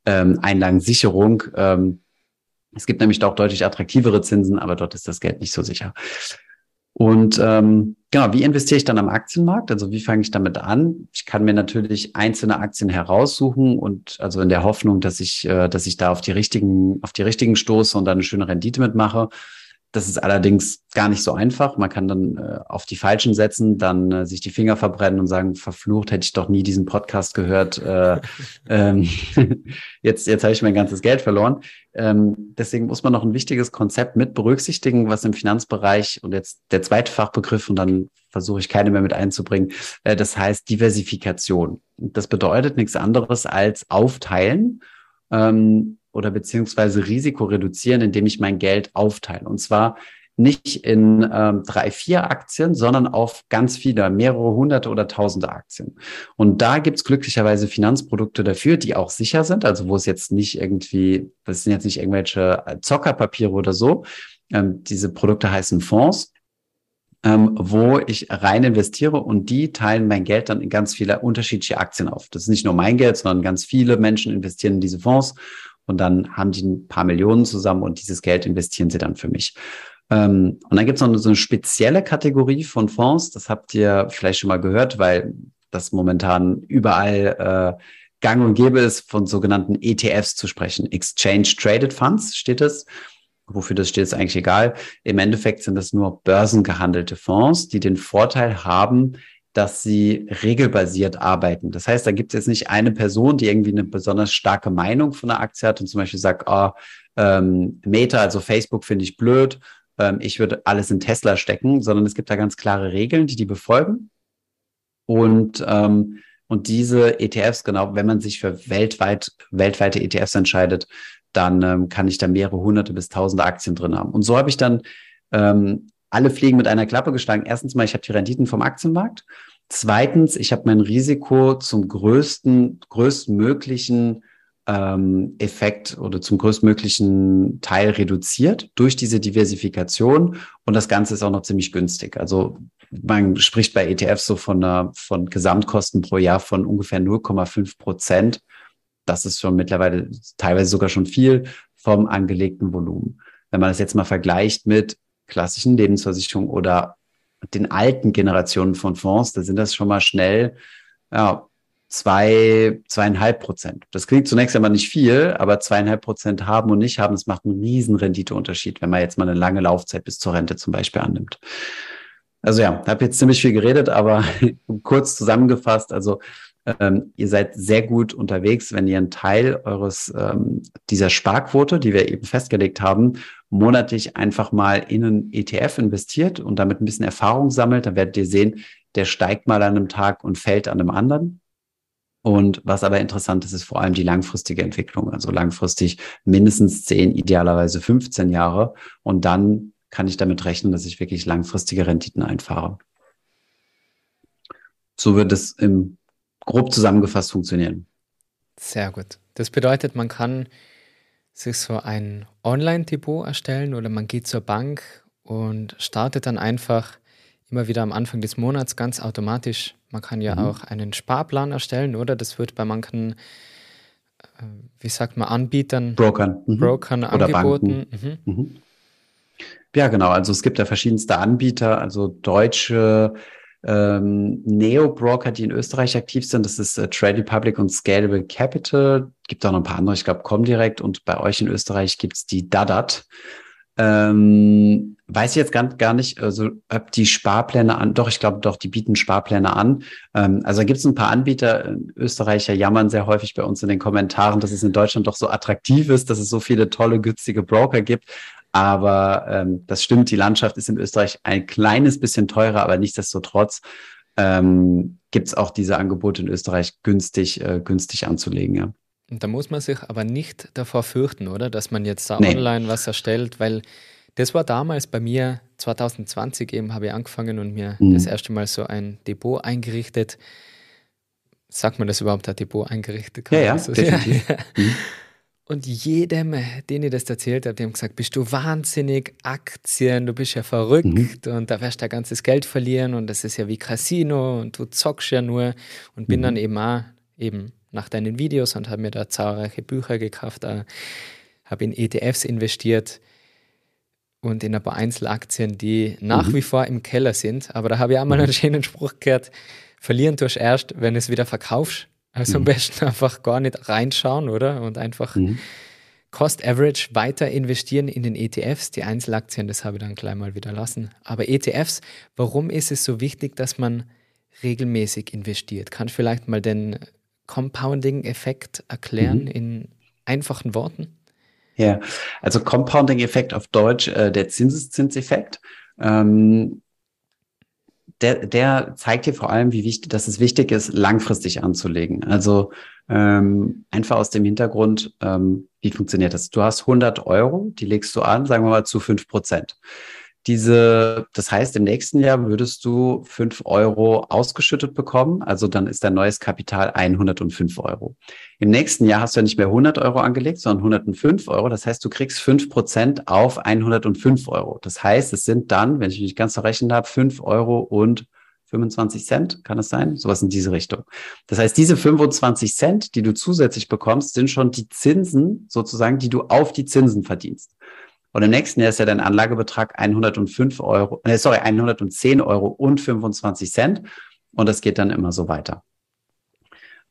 ähm, Einlagensicherung. Ähm, es gibt nämlich auch deutlich attraktivere Zinsen, aber dort ist das Geld nicht so sicher. Und ähm, genau, wie investiere ich dann am Aktienmarkt? Also wie fange ich damit an? Ich kann mir natürlich einzelne Aktien heraussuchen und also in der Hoffnung, dass ich, äh, dass ich da auf die richtigen, auf die richtigen stoße und dann eine schöne Rendite mitmache. Das ist allerdings gar nicht so einfach. Man kann dann äh, auf die Falschen setzen, dann äh, sich die Finger verbrennen und sagen, verflucht, hätte ich doch nie diesen Podcast gehört. Äh, ähm, jetzt jetzt habe ich mein ganzes Geld verloren. Ähm, deswegen muss man noch ein wichtiges Konzept mit berücksichtigen, was im Finanzbereich und jetzt der zweite Fachbegriff und dann versuche ich keine mehr mit einzubringen. Äh, das heißt Diversifikation. Das bedeutet nichts anderes als aufteilen. Ähm, oder beziehungsweise Risiko reduzieren, indem ich mein Geld aufteile. Und zwar nicht in ähm, drei, vier Aktien, sondern auf ganz viele, mehrere hunderte oder tausende Aktien. Und da gibt's glücklicherweise Finanzprodukte dafür, die auch sicher sind, also wo es jetzt nicht irgendwie, das sind jetzt nicht irgendwelche Zockerpapiere oder so. Ähm, diese Produkte heißen Fonds ähm, wo ich rein investiere und die teilen mein Geld dann in ganz viele unterschiedliche Aktien auf. Das ist nicht nur mein Geld, sondern ganz viele Menschen investieren in diese Fonds und dann haben die ein paar Millionen zusammen und dieses Geld investieren sie dann für mich. Ähm, und dann gibt es noch so eine spezielle Kategorie von Fonds, das habt ihr vielleicht schon mal gehört, weil das momentan überall äh, gang und gäbe ist, von sogenannten ETFs zu sprechen. Exchange Traded Funds steht es. Wofür das steht, ist eigentlich egal. Im Endeffekt sind das nur börsengehandelte Fonds, die den Vorteil haben, dass sie regelbasiert arbeiten. Das heißt, da gibt es jetzt nicht eine Person, die irgendwie eine besonders starke Meinung von der Aktie hat und zum Beispiel sagt, oh, ähm, Meta, also Facebook finde ich blöd, ähm, ich würde alles in Tesla stecken, sondern es gibt da ganz klare Regeln, die die befolgen. Und ähm, und diese ETFs, genau, wenn man sich für weltweit, weltweite ETFs entscheidet, dann ähm, kann ich da mehrere hunderte bis tausende Aktien drin haben. Und so habe ich dann ähm, alle Fliegen mit einer Klappe geschlagen. Erstens mal, ich habe die Renditen vom Aktienmarkt. Zweitens, ich habe mein Risiko zum größten, größtmöglichen ähm, Effekt oder zum größtmöglichen Teil reduziert durch diese Diversifikation. Und das Ganze ist auch noch ziemlich günstig. Also man spricht bei ETFs so von, einer, von Gesamtkosten pro Jahr von ungefähr 0,5 Prozent das ist schon mittlerweile teilweise sogar schon viel vom angelegten Volumen. Wenn man das jetzt mal vergleicht mit klassischen Lebensversicherungen oder den alten Generationen von Fonds, da sind das schon mal schnell ja, zwei, zweieinhalb Prozent. Das klingt zunächst einmal nicht viel, aber zweieinhalb Prozent haben und nicht haben, das macht einen riesen Renditeunterschied, wenn man jetzt mal eine lange Laufzeit bis zur Rente zum Beispiel annimmt. Also ja, habe jetzt ziemlich viel geredet, aber kurz zusammengefasst, also ähm, ihr seid sehr gut unterwegs, wenn ihr einen Teil eures ähm, dieser Sparquote, die wir eben festgelegt haben, monatlich einfach mal in einen ETF investiert und damit ein bisschen Erfahrung sammelt. Dann werdet ihr sehen, der steigt mal an einem Tag und fällt an einem anderen. Und was aber interessant ist, ist vor allem die langfristige Entwicklung. Also langfristig mindestens 10, idealerweise 15 Jahre. Und dann kann ich damit rechnen, dass ich wirklich langfristige Renditen einfahre. So wird es im grob zusammengefasst funktionieren.
Sehr gut. Das bedeutet, man kann sich so ein Online-Depot erstellen oder man geht zur Bank und startet dann einfach immer wieder am Anfang des Monats ganz automatisch. Man kann ja mhm. auch einen Sparplan erstellen, oder? Das wird bei manchen, äh, wie sagt man, Anbietern,
Brokern,
mhm. Brokern oder angeboten.
Mhm. mhm. Ja, genau. Also es gibt da verschiedenste Anbieter, also deutsche ähm, Neo-Broker, die in Österreich aktiv sind. Das ist äh, Trade Republic und Scalable Capital. Gibt auch noch ein paar andere, ich glaube, Comdirect und bei euch in Österreich gibt's die Dadat. Ähm, weiß ich jetzt gar, gar nicht, also ob die Sparpläne an, doch, ich glaube doch, die bieten Sparpläne an. Ähm, also gibt es ein paar Anbieter, Österreicher jammern sehr häufig bei uns in den Kommentaren, dass es in Deutschland doch so attraktiv ist, dass es so viele tolle, günstige Broker gibt. Aber ähm, das stimmt, die Landschaft ist in Österreich ein kleines bisschen teurer, aber nichtsdestotrotz ähm, gibt es auch diese Angebote in Österreich günstig, äh, günstig anzulegen. Ja.
Und da muss man sich aber nicht davor fürchten, oder? Dass man jetzt da nee. online was erstellt, weil das war damals bei mir 2020 eben, habe ich angefangen und mir mhm. das erste Mal so ein Depot eingerichtet. Sagt man das überhaupt, ein Depot eingerichtet?
ja, ja, definitiv. Ja. Mhm.
Und jedem, den ich das erzählt habe, die haben gesagt, bist du wahnsinnig, Aktien, du bist ja verrückt mhm. und da wirst du ganzes Geld verlieren und das ist ja wie Casino und du zockst ja nur. Und bin mhm. dann eben auch eben nach deinen Videos und habe mir da zahlreiche Bücher gekauft, habe in ETFs investiert und in ein paar Einzelaktien, die nach mhm. wie vor im Keller sind. Aber da habe ich auch mal mhm. einen schönen Spruch gehört, verlieren tust erst, wenn du es wieder verkaufst. Also mhm. am besten einfach gar nicht reinschauen, oder? Und einfach mhm. Cost Average weiter investieren in den ETFs. Die Einzelaktien, das habe ich dann gleich mal wieder lassen. Aber ETFs, warum ist es so wichtig, dass man regelmäßig investiert? Kann ich vielleicht mal den Compounding-Effekt erklären mhm. in einfachen Worten?
Ja, also Compounding-Effekt auf Deutsch, äh, der Zinseszinseffekt. Ähm, der, der zeigt dir vor allem, wie wichtig, dass es wichtig ist, langfristig anzulegen. Also ähm, einfach aus dem Hintergrund, ähm, wie funktioniert das? Du hast 100 Euro, die legst du an, sagen wir mal zu 5 Prozent. Diese, das heißt, im nächsten Jahr würdest du fünf Euro ausgeschüttet bekommen. Also dann ist dein neues Kapital 105 Euro. Im nächsten Jahr hast du ja nicht mehr 100 Euro angelegt, sondern 105 Euro. Das heißt, du kriegst fünf Prozent auf 105 Euro. Das heißt, es sind dann, wenn ich mich ganz verrechnet habe, fünf Euro und 25 Cent, kann es sein? Sowas in diese Richtung. Das heißt, diese 25 Cent, die du zusätzlich bekommst, sind schon die Zinsen sozusagen, die du auf die Zinsen verdienst. Und im nächsten Jahr ist ja dein Anlagebetrag 105 Euro, äh, sorry, 110 Euro und 25 Cent. Und das geht dann immer so weiter.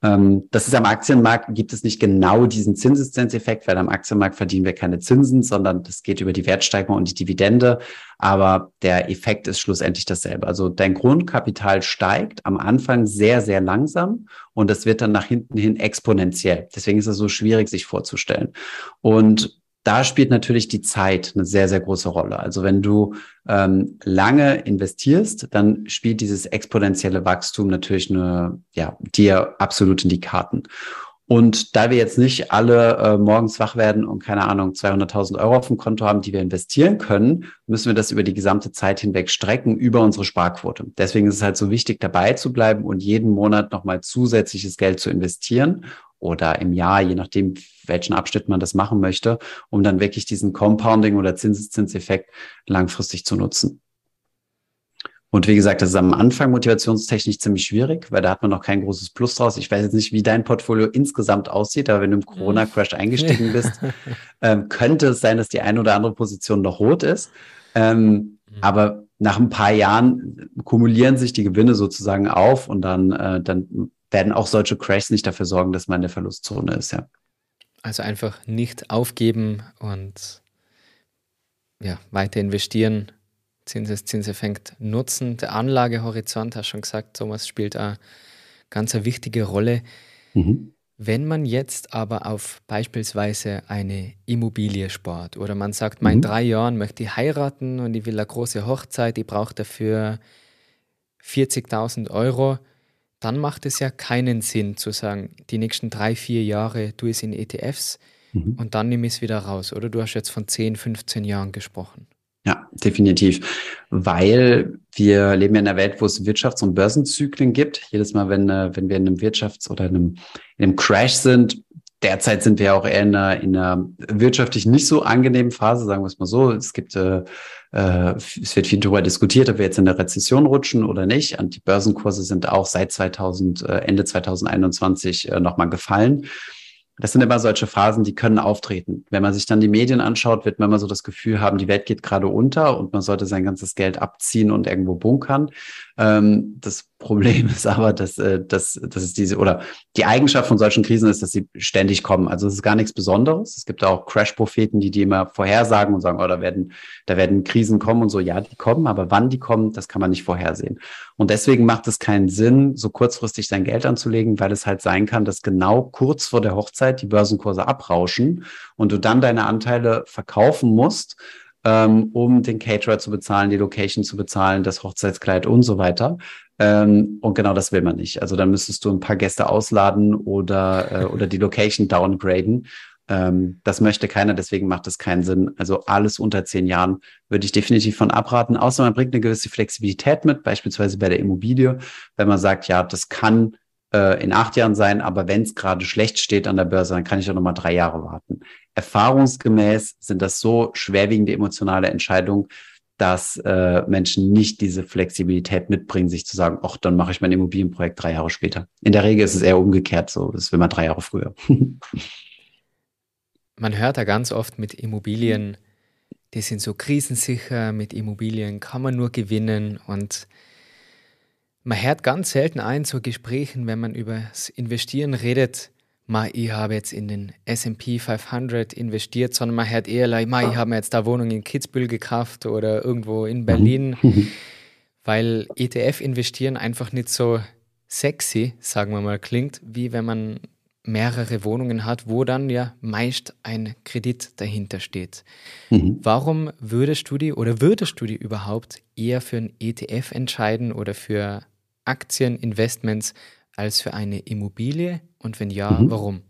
Ähm, das ist am Aktienmarkt, gibt es nicht genau diesen Zinseszinseffekt, weil am Aktienmarkt verdienen wir keine Zinsen, sondern das geht über die Wertsteigerung und die Dividende. Aber der Effekt ist schlussendlich dasselbe. Also dein Grundkapital steigt am Anfang sehr, sehr langsam und das wird dann nach hinten hin exponentiell. Deswegen ist es so schwierig, sich vorzustellen. Und da spielt natürlich die Zeit eine sehr, sehr große Rolle. Also wenn du ähm, lange investierst, dann spielt dieses exponentielle Wachstum natürlich eine, ja, dir absolut in die Karten. Und da wir jetzt nicht alle äh, morgens wach werden und keine Ahnung 200.000 Euro auf dem Konto haben, die wir investieren können, müssen wir das über die gesamte Zeit hinweg strecken über unsere Sparquote. Deswegen ist es halt so wichtig, dabei zu bleiben und jeden Monat nochmal zusätzliches Geld zu investieren oder im Jahr, je nachdem, welchen Abschnitt man das machen möchte, um dann wirklich diesen Compounding oder Zinseszinseffekt langfristig zu nutzen. Und wie gesagt, das ist am Anfang motivationstechnisch ziemlich schwierig, weil da hat man noch kein großes Plus draus. Ich weiß jetzt nicht, wie dein Portfolio insgesamt aussieht, aber wenn du im mhm. Corona-Crash eingestiegen bist, ähm, könnte es sein, dass die eine oder andere Position noch rot ist. Ähm, mhm. aber nach ein paar Jahren kumulieren sich die Gewinne sozusagen auf und dann, äh, dann werden auch solche Crashs nicht dafür sorgen, dass man in der Verlustzone ist, ja.
Also einfach nicht aufgeben und ja, weiter investieren, Zinseszinseffekt nutzen. Der Anlagehorizont, hast du schon gesagt, Thomas, spielt eine ganz eine wichtige Rolle. Mhm. Wenn man jetzt aber auf beispielsweise eine Immobilie spart oder man sagt, mhm. in drei Jahren möchte ich heiraten und ich will eine große Hochzeit, ich brauche dafür 40.000 Euro, dann macht es ja keinen Sinn zu sagen, die nächsten drei, vier Jahre tue es in ETFs mhm. und dann nehme ich es wieder raus. Oder du hast jetzt von 10, 15 Jahren gesprochen.
Ja, definitiv. Weil wir leben ja in einer Welt, wo es Wirtschafts- und Börsenzyklen gibt. Jedes Mal, wenn, äh, wenn wir in einem Wirtschafts- oder in einem, in einem Crash sind, derzeit sind wir auch eher in einer, in einer wirtschaftlich nicht so angenehmen Phase, sagen wir es mal so. Es gibt, äh, äh, es wird viel darüber diskutiert, ob wir jetzt in eine Rezession rutschen oder nicht. Und die Börsenkurse sind auch seit 2000, äh, Ende 2021 äh, nochmal gefallen. Das sind immer solche Phasen, die können auftreten. Wenn man sich dann die Medien anschaut, wird man immer so das Gefühl haben, die Welt geht gerade unter und man sollte sein ganzes Geld abziehen und irgendwo bunkern. Ähm, das Problem ist aber, dass, äh, dass, dass es diese oder die Eigenschaft von solchen Krisen ist, dass sie ständig kommen. Also es ist gar nichts Besonderes. Es gibt auch Crash-Propheten, die die immer vorhersagen und sagen, oh, da werden, da werden Krisen kommen und so. Ja, die kommen, aber wann die kommen, das kann man nicht vorhersehen. Und deswegen macht es keinen Sinn, so kurzfristig sein Geld anzulegen, weil es halt sein kann, dass genau kurz vor der Hochzeit die Börsenkurse abrauschen und du dann deine Anteile verkaufen musst ähm, um den Caterer zu bezahlen, die Location zu bezahlen, das Hochzeitskleid und so weiter. Ähm, und genau das will man nicht. Also dann müsstest du ein paar Gäste ausladen oder, äh, oder die Location downgraden. Ähm, das möchte keiner, deswegen macht es keinen Sinn. Also alles unter zehn Jahren würde ich definitiv von abraten, außer man bringt eine gewisse Flexibilität mit, beispielsweise bei der Immobilie, wenn man sagt, ja, das kann äh, in acht Jahren sein, aber wenn es gerade schlecht steht an der Börse, dann kann ich auch nochmal drei Jahre warten. Erfahrungsgemäß sind das so schwerwiegende emotionale Entscheidungen, dass äh, Menschen nicht diese Flexibilität mitbringen, sich zu sagen, ach, dann mache ich mein Immobilienprojekt drei Jahre später. In der Regel ist es eher umgekehrt so, das will man drei Jahre früher.
man hört da ganz oft mit Immobilien, die sind so krisensicher, mit Immobilien kann man nur gewinnen und man hört ganz selten ein zu Gesprächen, wenn man über das Investieren redet, ma, ich habe jetzt in den S&P 500 investiert, sondern man hört eher, like, ma, ich habe mir jetzt da Wohnung in Kitzbühel gekauft oder irgendwo in Berlin, weil ETF investieren einfach nicht so sexy, sagen wir mal, klingt, wie wenn man mehrere Wohnungen hat, wo dann ja meist ein Kredit dahinter steht. Mhm. Warum würdest du die oder würdest du die überhaupt eher für ein ETF entscheiden oder für Aktieninvestments als für eine Immobilie? Und wenn ja, mhm. warum?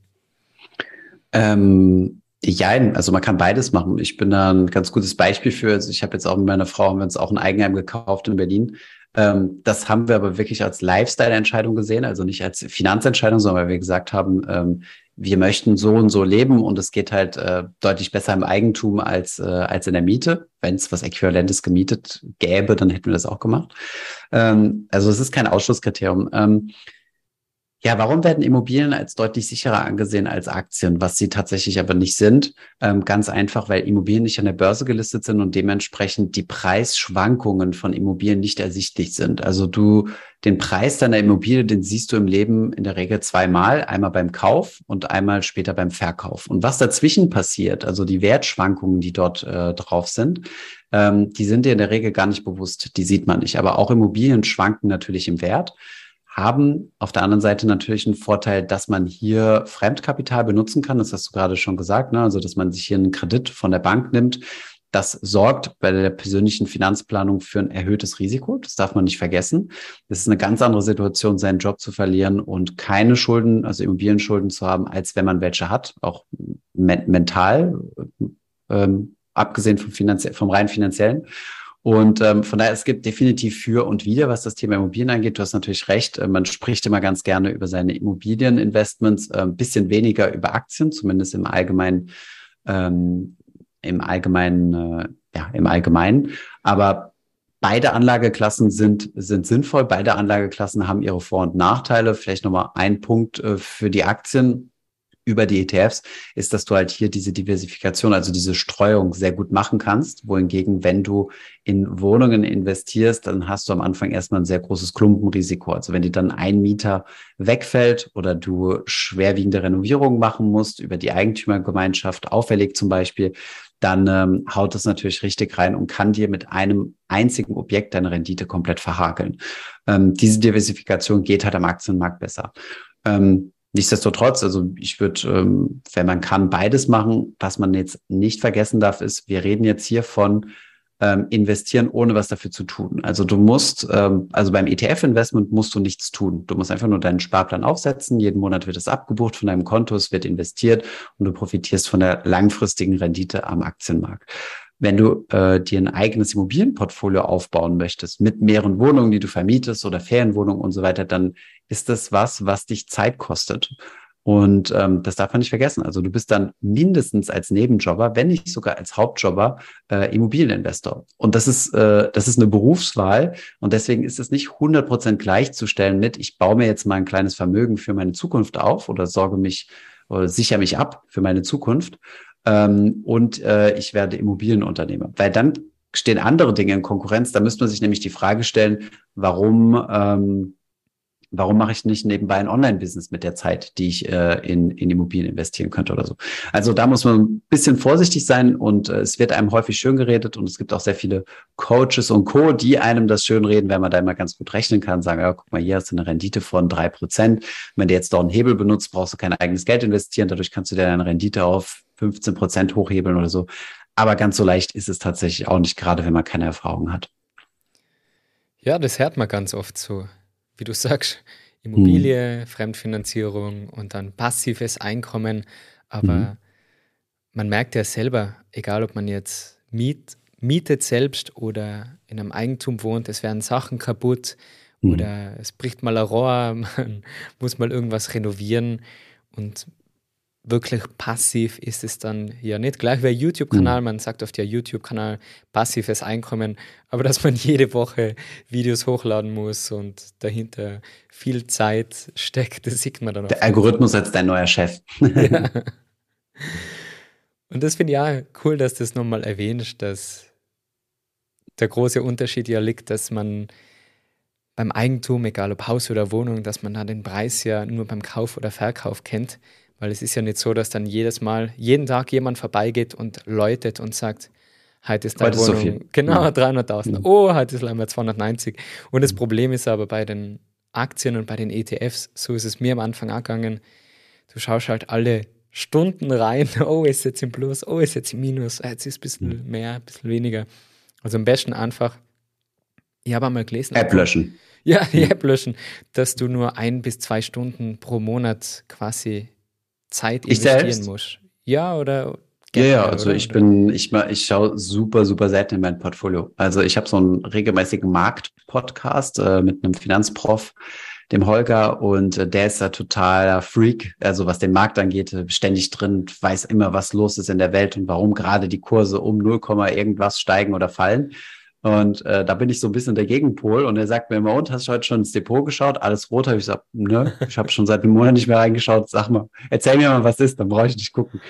Ähm, Ja, also man kann beides machen. Ich bin da ein ganz gutes Beispiel für. Also ich habe jetzt auch mit meiner Frau haben wir uns auch ein Eigenheim gekauft in Berlin. Ähm, das haben wir aber wirklich als Lifestyle-Entscheidung gesehen, also nicht als Finanzentscheidung, sondern weil wir gesagt haben, ähm, wir möchten so und so leben und es geht halt äh, deutlich besser im Eigentum als, äh, als in der Miete. Wenn es was Äquivalentes gemietet gäbe, dann hätten wir das auch gemacht. Ähm, also es ist kein Ausschlusskriterium. Ja, warum werden Immobilien als deutlich sicherer angesehen als Aktien, was sie tatsächlich aber nicht sind? Ähm, ganz einfach, weil Immobilien nicht an der Börse gelistet sind und dementsprechend die Preisschwankungen von Immobilien nicht ersichtlich sind. Also du, den Preis deiner Immobilie, den siehst du im Leben in der Regel zweimal, einmal beim Kauf und einmal später beim Verkauf. Und was dazwischen passiert, also die Wertschwankungen, die dort äh, drauf sind, ähm, die sind dir in der Regel gar nicht bewusst, die sieht man nicht. Aber auch Immobilien schwanken natürlich im Wert haben auf der anderen Seite natürlich einen Vorteil, dass man hier Fremdkapital benutzen kann. Das hast du gerade schon gesagt, ne? also dass man sich hier einen Kredit von der Bank nimmt. Das sorgt bei der persönlichen Finanzplanung für ein erhöhtes Risiko. Das darf man nicht vergessen. Das ist eine ganz andere Situation, seinen Job zu verlieren und keine Schulden, also Immobilienschulden zu haben, als wenn man welche hat, auch me mental, ähm, abgesehen vom, vom rein finanziellen. Und ähm, von daher, es gibt definitiv für und wider, was das Thema Immobilien angeht. Du hast natürlich recht. Äh, man spricht immer ganz gerne über seine Immobilieninvestments, äh, ein bisschen weniger über Aktien, zumindest im Allgemeinen, ähm, im Allgemeinen, äh, ja, im Allgemeinen. Aber beide Anlageklassen sind, sind sinnvoll. Beide Anlageklassen haben ihre Vor- und Nachteile. Vielleicht nochmal ein Punkt äh, für die Aktien über die ETFs, ist, dass du halt hier diese Diversifikation, also diese Streuung sehr gut machen kannst. Wohingegen, wenn du in Wohnungen investierst, dann hast du am Anfang erstmal ein sehr großes Klumpenrisiko. Also wenn dir dann ein Mieter wegfällt oder du schwerwiegende Renovierungen machen musst über die Eigentümergemeinschaft, auffällig zum Beispiel, dann ähm, haut das natürlich richtig rein und kann dir mit einem einzigen Objekt deine Rendite komplett verhakeln. Ähm, diese Diversifikation geht halt am Aktienmarkt besser. Ähm, Nichtsdestotrotz, also ich würde, ähm, wenn man kann, beides machen. Was man jetzt nicht vergessen darf, ist, wir reden jetzt hier von ähm, investieren, ohne was dafür zu tun. Also du musst, ähm, also beim ETF-Investment musst du nichts tun. Du musst einfach nur deinen Sparplan aufsetzen. Jeden Monat wird es abgebucht von deinem Konto, es wird investiert und du profitierst von der langfristigen Rendite am Aktienmarkt. Wenn du äh, dir ein eigenes Immobilienportfolio aufbauen möchtest mit mehreren Wohnungen, die du vermietest oder Ferienwohnungen und so weiter, dann ist das was, was dich Zeit kostet. Und ähm, das darf man nicht vergessen. Also du bist dann mindestens als Nebenjobber, wenn nicht sogar als Hauptjobber, äh, Immobilieninvestor. Und das ist, äh, das ist eine Berufswahl. Und deswegen ist es nicht 100 Prozent gleichzustellen mit, ich baue mir jetzt mal ein kleines Vermögen für meine Zukunft auf oder sorge mich oder sichere mich ab für meine Zukunft, ähm, und äh, ich werde Immobilienunternehmer. Weil dann stehen andere Dinge in Konkurrenz. Da müsste man sich nämlich die Frage stellen, warum, ähm, warum mache ich nicht nebenbei ein Online-Business mit der Zeit, die ich äh, in, in Immobilien investieren könnte oder so. Also da muss man ein bisschen vorsichtig sein und äh, es wird einem häufig schön geredet und es gibt auch sehr viele Coaches und Co., die einem das schön reden, wenn man da immer ganz gut rechnen kann, sagen, ja, guck mal, hier hast du eine Rendite von drei Prozent. Wenn du jetzt doch einen Hebel benutzt, brauchst du kein eigenes Geld investieren, dadurch kannst du dir deine Rendite auf 15 Prozent hochhebeln oder so. Aber ganz so leicht ist es tatsächlich auch nicht, gerade wenn man keine Erfahrung hat.
Ja, das hört man ganz oft so. Wie du sagst, Immobilie, hm. Fremdfinanzierung und dann passives Einkommen. Aber hm. man merkt ja selber, egal ob man jetzt miet, mietet selbst oder in einem Eigentum wohnt, es werden Sachen kaputt hm. oder es bricht mal ein Rohr, man muss mal irgendwas renovieren. Und wirklich passiv ist es dann ja nicht. Gleich wie ein YouTube-Kanal, mhm. man sagt auf der YouTube-Kanal passives Einkommen, aber dass man jede Woche Videos hochladen muss und dahinter viel Zeit steckt, das sieht man dann auch.
Der Algorithmus als dein neuer Chef. ja.
Und das finde ich ja cool, dass du das nochmal erwähnst, dass der große Unterschied ja liegt, dass man beim Eigentum, egal ob Haus oder Wohnung, dass man da den Preis ja nur beim Kauf oder Verkauf kennt. Weil es ist ja nicht so, dass dann jedes Mal, jeden Tag jemand vorbeigeht und läutet und sagt, heute ist deine Wohnung, so viel. genau, ja. 300.000. Ja. Oh, heute ist einmal 290. Und das Problem ist aber bei den Aktien und bei den ETFs, so ist es mir am Anfang angegangen, du schaust halt alle Stunden rein, oh, ist jetzt im Plus, oh, ist jetzt im Minus, jetzt ist ein bisschen mehr, ein bisschen weniger. Also am besten einfach, ich habe einmal gelesen.
App löschen.
Ja, die App löschen, dass du nur ein bis zwei Stunden pro Monat quasi Zeit investieren muss. Ja, oder
Ja, ja, also ich bin, ich, ich schaue super, super selten in mein Portfolio. Also ich habe so einen regelmäßigen Markt-Podcast äh, mit einem Finanzprof, dem Holger, und äh, der ist da totaler Freak, also was den Markt angeht, äh, ständig drin, weiß immer, was los ist in der Welt und warum gerade die Kurse um 0, irgendwas steigen oder fallen. Und äh, da bin ich so ein bisschen der Gegenpol. Und er sagt mir immer, und hast du heute schon ins Depot geschaut? Alles rot. Habe ich gesagt, ne, ich habe schon seit einem Monat nicht mehr reingeschaut. Sag mal, erzähl mir mal, was ist, dann brauche ich nicht gucken.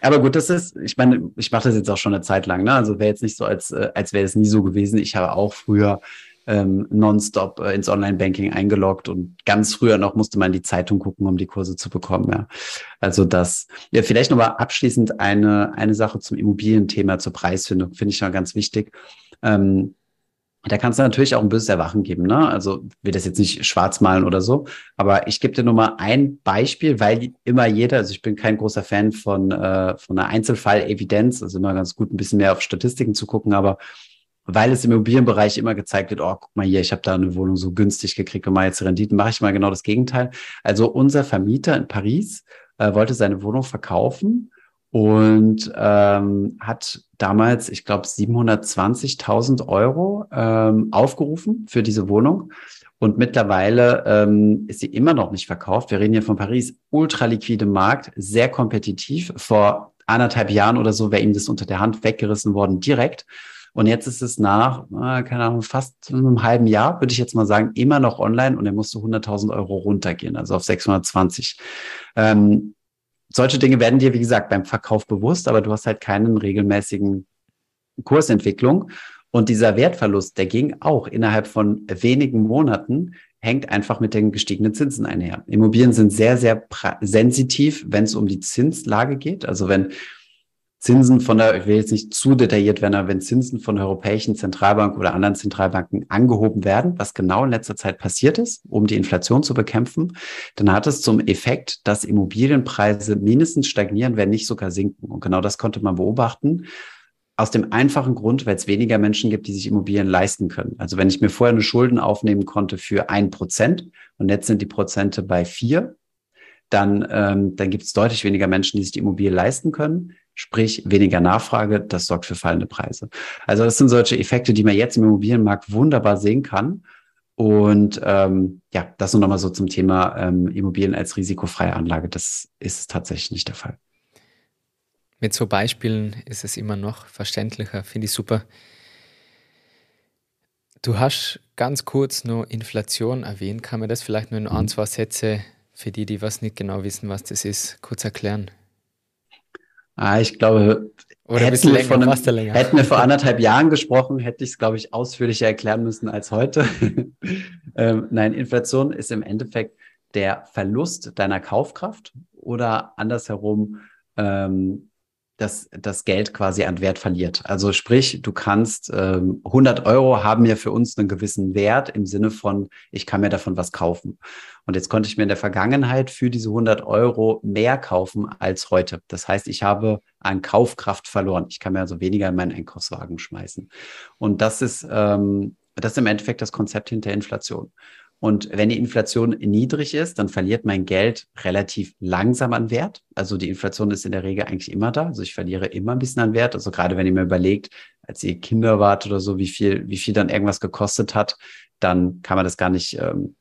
Aber gut, das ist, ich meine, ich mache das jetzt auch schon eine Zeit lang. Ne? Also wäre jetzt nicht so, als, äh, als wäre es nie so gewesen. Ich habe auch früher ähm, nonstop äh, ins Online-Banking eingeloggt und ganz früher noch musste man die Zeitung gucken, um die Kurse zu bekommen. Ja. Also das, ja, vielleicht nochmal abschließend eine, eine Sache zum Immobilienthema, zur Preisfindung, finde ich noch ganz wichtig. Ähm, da kann es natürlich auch ein böses Erwachen geben. Ne? Also will das jetzt nicht schwarz malen oder so, aber ich gebe dir nur mal ein Beispiel, weil immer jeder, also ich bin kein großer Fan von, äh, von einer Einzelfall-Evidenz, also immer ganz gut, ein bisschen mehr auf Statistiken zu gucken, aber weil es im Immobilienbereich immer gezeigt wird, oh, guck mal hier, ich habe da eine Wohnung so günstig gekriegt und mal jetzt Renditen, mache ich mal genau das Gegenteil. Also unser Vermieter in Paris äh, wollte seine Wohnung verkaufen und ähm, hat damals, ich glaube, 720.000 Euro ähm, aufgerufen für diese Wohnung. Und mittlerweile ähm, ist sie immer noch nicht verkauft. Wir reden hier von Paris, ultra liquide Markt, sehr kompetitiv. Vor anderthalb Jahren oder so wäre ihm das unter der Hand weggerissen worden direkt. Und jetzt ist es nach, äh, keine Ahnung, fast einem halben Jahr, würde ich jetzt mal sagen, immer noch online und er musste 100.000 Euro runtergehen, also auf 620. Ähm, solche Dinge werden dir, wie gesagt, beim Verkauf bewusst, aber du hast halt keinen regelmäßigen Kursentwicklung. Und dieser Wertverlust, der ging auch innerhalb von wenigen Monaten, hängt einfach mit den gestiegenen Zinsen einher. Immobilien sind sehr, sehr sensitiv, wenn es um die Zinslage geht. Also wenn Zinsen von der, ich will jetzt nicht zu detailliert werden, aber wenn Zinsen von der Europäischen Zentralbank oder anderen Zentralbanken angehoben werden, was genau in letzter Zeit passiert ist, um die Inflation zu bekämpfen, dann hat es zum Effekt, dass Immobilienpreise mindestens stagnieren, wenn nicht sogar sinken. Und genau das konnte man beobachten. Aus dem einfachen Grund, weil es weniger Menschen gibt, die sich Immobilien leisten können. Also wenn ich mir vorher eine Schulden aufnehmen konnte für ein Prozent und jetzt sind die Prozente bei vier, dann, ähm, dann gibt es deutlich weniger Menschen, die sich die Immobilie leisten können sprich weniger Nachfrage, das sorgt für fallende Preise. Also das sind solche Effekte, die man jetzt im Immobilienmarkt wunderbar sehen kann. Und ähm, ja, das nur nochmal so zum Thema ähm, Immobilien als risikofreie Anlage. Das ist tatsächlich nicht der Fall.
Mit so Beispielen ist es immer noch verständlicher, finde ich super. Du hast ganz kurz nur Inflation erwähnt. Kann man das vielleicht nur in ein, mhm. zwei Sätze für die, die was nicht genau wissen, was das ist, kurz erklären?
Ah, ich glaube,
Oder hätten, wir länger, einem,
hätten wir vor anderthalb Jahren gesprochen, hätte ich es, glaube ich, ausführlicher erklären müssen als heute. ähm, nein, Inflation ist im Endeffekt der Verlust deiner Kaufkraft oder andersherum ähm, dass das Geld quasi an Wert verliert. Also sprich, du kannst ähm, 100 Euro haben ja für uns einen gewissen Wert im Sinne von, ich kann mir davon was kaufen. Und jetzt konnte ich mir in der Vergangenheit für diese 100 Euro mehr kaufen als heute. Das heißt, ich habe an Kaufkraft verloren. Ich kann mir also weniger in meinen Einkaufswagen schmeißen. Und das ist, ähm, das ist im Endeffekt das Konzept hinter Inflation. Und wenn die Inflation niedrig ist, dann verliert mein Geld relativ langsam an Wert. Also die Inflation ist in der Regel eigentlich immer da. Also ich verliere immer ein bisschen an Wert. Also gerade wenn ihr mir überlegt, als ihr Kinder wart oder so, wie viel, wie viel dann irgendwas gekostet hat, dann kann man das gar nicht ähm,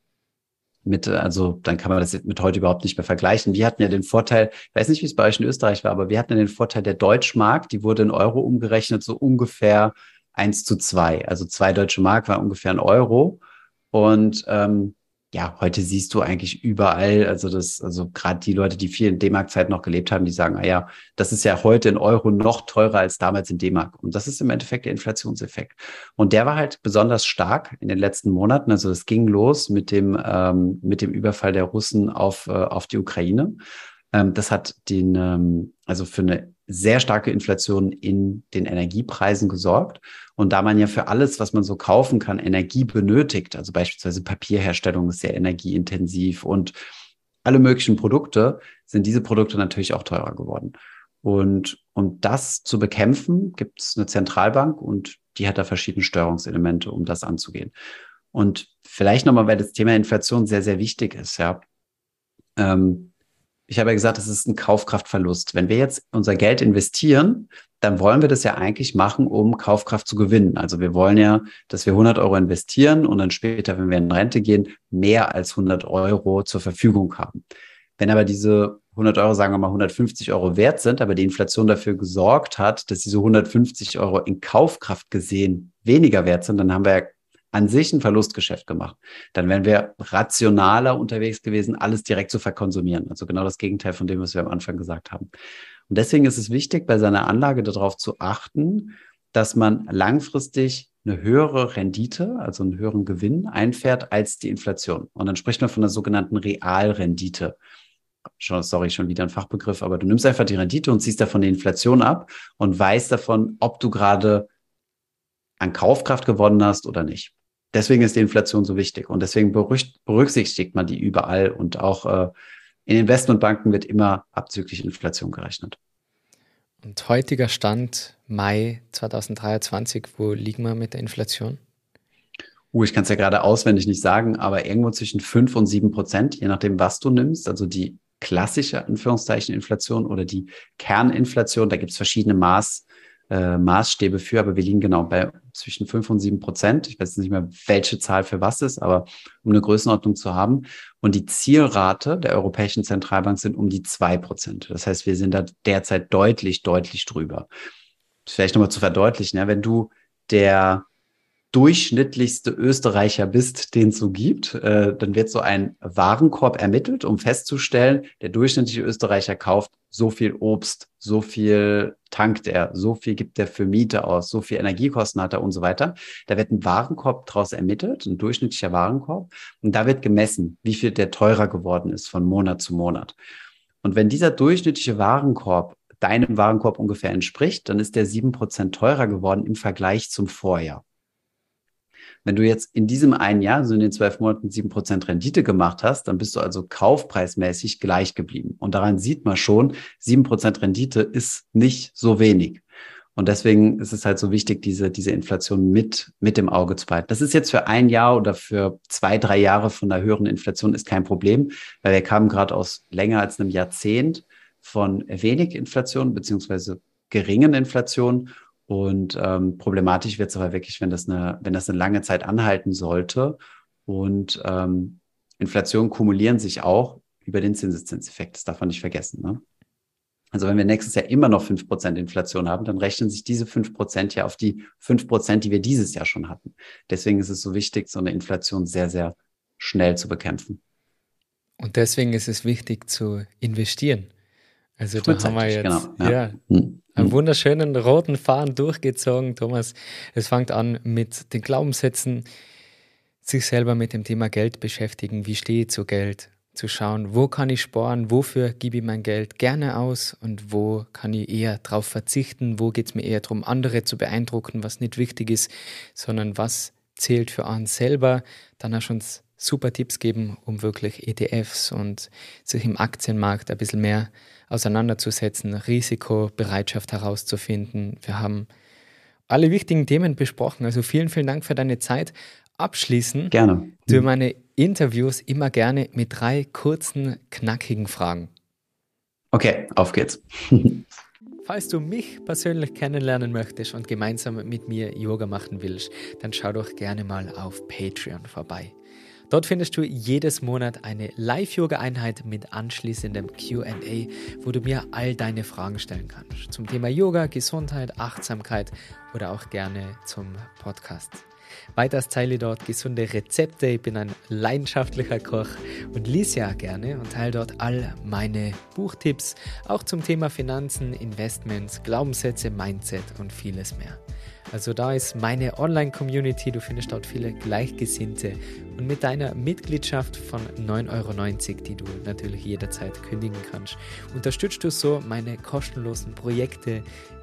mit, also dann kann man das mit heute überhaupt nicht mehr vergleichen. Wir hatten ja den Vorteil, ich weiß nicht, wie es bei euch in Österreich war, aber wir hatten ja den Vorteil der Deutschmark, die wurde in Euro umgerechnet, so ungefähr eins zu zwei. Also zwei deutsche Mark war ungefähr ein Euro. Und ähm, ja, heute siehst du eigentlich überall, also das, also gerade die Leute, die viel in D-Mark-Zeit noch gelebt haben, die sagen, ah ja, das ist ja heute in Euro noch teurer als damals in D-Mark. Und das ist im Endeffekt der Inflationseffekt. Und der war halt besonders stark in den letzten Monaten. Also es ging los mit dem, ähm, mit dem Überfall der Russen auf, äh, auf die Ukraine. Ähm, das hat den, ähm, also für eine sehr starke Inflation in den Energiepreisen gesorgt. Und da man ja für alles, was man so kaufen kann, Energie benötigt, also beispielsweise Papierherstellung ist sehr energieintensiv und alle möglichen Produkte, sind diese Produkte natürlich auch teurer geworden. Und um das zu bekämpfen, gibt es eine Zentralbank und die hat da verschiedene Steuerungselemente, um das anzugehen. Und vielleicht nochmal, weil das Thema Inflation sehr, sehr wichtig ist, ja. Ähm, ich habe ja gesagt, es ist ein Kaufkraftverlust. Wenn wir jetzt unser Geld investieren, dann wollen wir das ja eigentlich machen, um Kaufkraft zu gewinnen. Also wir wollen ja, dass wir 100 Euro investieren und dann später, wenn wir in Rente gehen, mehr als 100 Euro zur Verfügung haben. Wenn aber diese 100 Euro, sagen wir mal 150 Euro wert sind, aber die Inflation dafür gesorgt hat, dass diese 150 Euro in Kaufkraft gesehen weniger wert sind, dann haben wir ja an sich ein Verlustgeschäft gemacht. Dann wären wir rationaler unterwegs gewesen, alles direkt zu verkonsumieren. Also genau das Gegenteil von dem, was wir am Anfang gesagt haben. Und deswegen ist es wichtig, bei seiner Anlage darauf zu achten, dass man langfristig eine höhere Rendite, also einen höheren Gewinn einfährt als die Inflation. Und dann spricht man von der sogenannten Realrendite. Schon, sorry, schon wieder ein Fachbegriff, aber du nimmst einfach die Rendite und ziehst davon die Inflation ab und weißt davon, ob du gerade an Kaufkraft gewonnen hast oder nicht. Deswegen ist die Inflation so wichtig und deswegen berücksichtigt man die überall und auch äh, in Investmentbanken wird immer abzüglich Inflation gerechnet.
Und heutiger Stand Mai 2023, wo liegen wir mit der Inflation?
Uh, ich kann es ja gerade auswendig nicht sagen, aber irgendwo zwischen 5 und 7 Prozent, je nachdem, was du nimmst. Also die klassische Anführungszeichen Inflation oder die Kerninflation, da gibt es verschiedene Maß, äh, Maßstäbe für, aber wir liegen genau bei zwischen 5 und 7 Prozent. Ich weiß nicht mehr, welche Zahl für was ist, aber um eine Größenordnung zu haben. Und die Zielrate der Europäischen Zentralbank sind um die 2 Prozent. Das heißt, wir sind da derzeit deutlich, deutlich drüber. Vielleicht nochmal zu verdeutlichen, ja, wenn du der durchschnittlichste Österreicher bist, den es so gibt, äh, dann wird so ein Warenkorb ermittelt, um festzustellen, der durchschnittliche Österreicher kauft so viel Obst, so viel tankt er, so viel gibt er für Miete aus, so viel Energiekosten hat er und so weiter. Da wird ein Warenkorb daraus ermittelt, ein durchschnittlicher Warenkorb, und da wird gemessen, wie viel der teurer geworden ist von Monat zu Monat. Und wenn dieser durchschnittliche Warenkorb deinem Warenkorb ungefähr entspricht, dann ist der sieben Prozent teurer geworden im Vergleich zum Vorjahr. Wenn du jetzt in diesem einen Jahr, so in den zwölf Monaten, sieben Prozent Rendite gemacht hast, dann bist du also kaufpreismäßig gleich geblieben. Und daran sieht man schon, sieben Prozent Rendite ist nicht so wenig. Und deswegen ist es halt so wichtig, diese, diese Inflation mit, mit dem Auge zu behalten. Das ist jetzt für ein Jahr oder für zwei, drei Jahre von einer höheren Inflation ist kein Problem, weil wir kamen gerade aus länger als einem Jahrzehnt von wenig Inflation beziehungsweise geringen Inflation und ähm, problematisch wird es aber wirklich, wenn das eine, wenn das eine lange Zeit anhalten sollte. Und ähm, Inflation kumulieren sich auch über den Zinseszinseffekt. Das darf man nicht vergessen. Ne? Also wenn wir nächstes Jahr immer noch fünf Prozent Inflation haben, dann rechnen sich diese fünf Prozent ja auf die fünf Prozent, die wir dieses Jahr schon hatten. Deswegen ist es so wichtig, so eine Inflation sehr, sehr schnell zu bekämpfen.
Und deswegen ist es wichtig zu investieren. Also da haben wir jetzt genau, ja. ja hm einen hm. wunderschönen roten Faden durchgezogen, Thomas. Es fängt an mit den Glaubenssätzen, sich selber mit dem Thema Geld beschäftigen. Wie stehe ich zu Geld? Zu schauen, wo kann ich sparen, wofür gebe ich mein Geld gerne aus und wo kann ich eher darauf verzichten, wo geht es mir eher darum, andere zu beeindrucken, was nicht wichtig ist, sondern was zählt für einen selber. Dann hast du uns super Tipps geben, um wirklich ETFs und sich im Aktienmarkt ein bisschen mehr auseinanderzusetzen, Risikobereitschaft herauszufinden. Wir haben alle wichtigen Themen besprochen. Also vielen, vielen Dank für deine Zeit. Abschließen
gerne.
du meine Interviews immer gerne mit drei kurzen, knackigen Fragen.
Okay, auf geht's.
Falls du mich persönlich kennenlernen möchtest und gemeinsam mit mir Yoga machen willst, dann schau doch gerne mal auf Patreon vorbei. Dort findest du jedes Monat eine Live-Yoga-Einheit mit anschließendem QA, wo du mir all deine Fragen stellen kannst. Zum Thema Yoga, Gesundheit, Achtsamkeit oder auch gerne zum Podcast. Weiters teile dort gesunde Rezepte. Ich bin ein leidenschaftlicher Koch und lese ja gerne und teile dort all meine Buchtipps, auch zum Thema Finanzen, Investments, Glaubenssätze, Mindset und vieles mehr. Also da ist meine Online-Community, du findest dort viele Gleichgesinnte und mit deiner Mitgliedschaft von 9,90 Euro, die du natürlich jederzeit kündigen kannst, unterstützt du so meine kostenlosen Projekte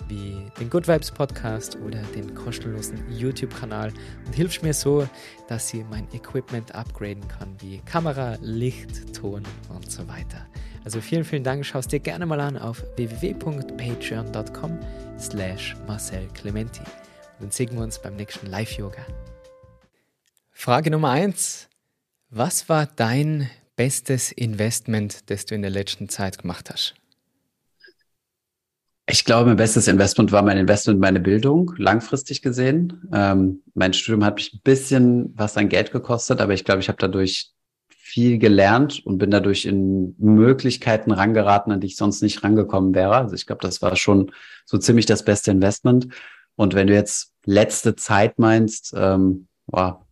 wie den Good Vibes Podcast oder den kostenlosen YouTube-Kanal und hilfst mir so, dass ich mein Equipment upgraden kann, wie Kamera, Licht, Ton und so weiter. Also vielen, vielen Dank. Schau es dir gerne mal an auf www.patreon.com slash Marcel Clementi. Dann sehen wir uns beim nächsten Live-Yoga. Frage Nummer eins. Was war dein bestes Investment, das du in der letzten Zeit gemacht hast?
Ich glaube, mein bestes Investment war mein Investment in meine Bildung, langfristig gesehen. Ähm, mein Studium hat mich ein bisschen was an Geld gekostet, aber ich glaube, ich habe dadurch viel gelernt und bin dadurch in Möglichkeiten rangeraten, an die ich sonst nicht rangekommen wäre. Also ich glaube, das war schon so ziemlich das beste Investment. Und wenn du jetzt letzte Zeit meinst, ähm, boah,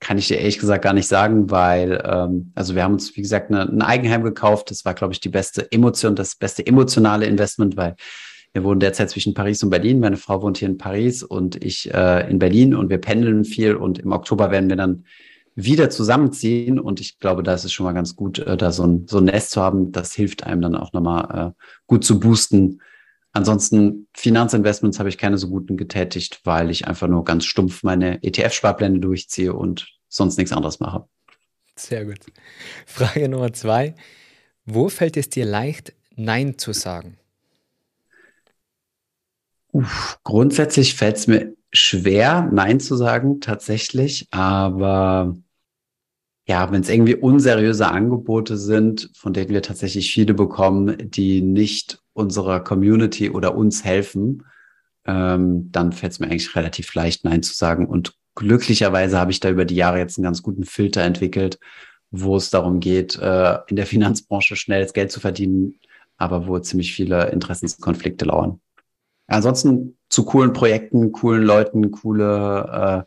kann ich dir ehrlich gesagt gar nicht sagen, weil, ähm, also wir haben uns, wie gesagt, eine, ein Eigenheim gekauft. Das war, glaube ich, die beste Emotion, das beste emotionale Investment, weil wir wohnen derzeit zwischen Paris und Berlin. Meine Frau wohnt hier in Paris und ich äh, in Berlin und wir pendeln viel und im Oktober werden wir dann wieder zusammenziehen. Und ich glaube, da ist es schon mal ganz gut, äh, da so ein, so ein Nest zu haben. Das hilft einem dann auch nochmal äh, gut zu boosten. Ansonsten Finanzinvestments habe ich keine so guten getätigt, weil ich einfach nur ganz stumpf meine ETF-Sparpläne durchziehe und sonst nichts anderes mache.
Sehr gut. Frage Nummer zwei. Wo fällt es dir leicht, Nein zu sagen?
Uff, grundsätzlich fällt es mir schwer, Nein zu sagen, tatsächlich. Aber ja, wenn es irgendwie unseriöse Angebote sind, von denen wir tatsächlich viele bekommen, die nicht unserer Community oder uns helfen, ähm, dann fällt es mir eigentlich relativ leicht, Nein zu sagen. Und glücklicherweise habe ich da über die Jahre jetzt einen ganz guten Filter entwickelt, wo es darum geht, äh, in der Finanzbranche schnelles Geld zu verdienen, aber wo ziemlich viele Interessenskonflikte lauern. Ansonsten zu coolen Projekten, coolen Leuten, coole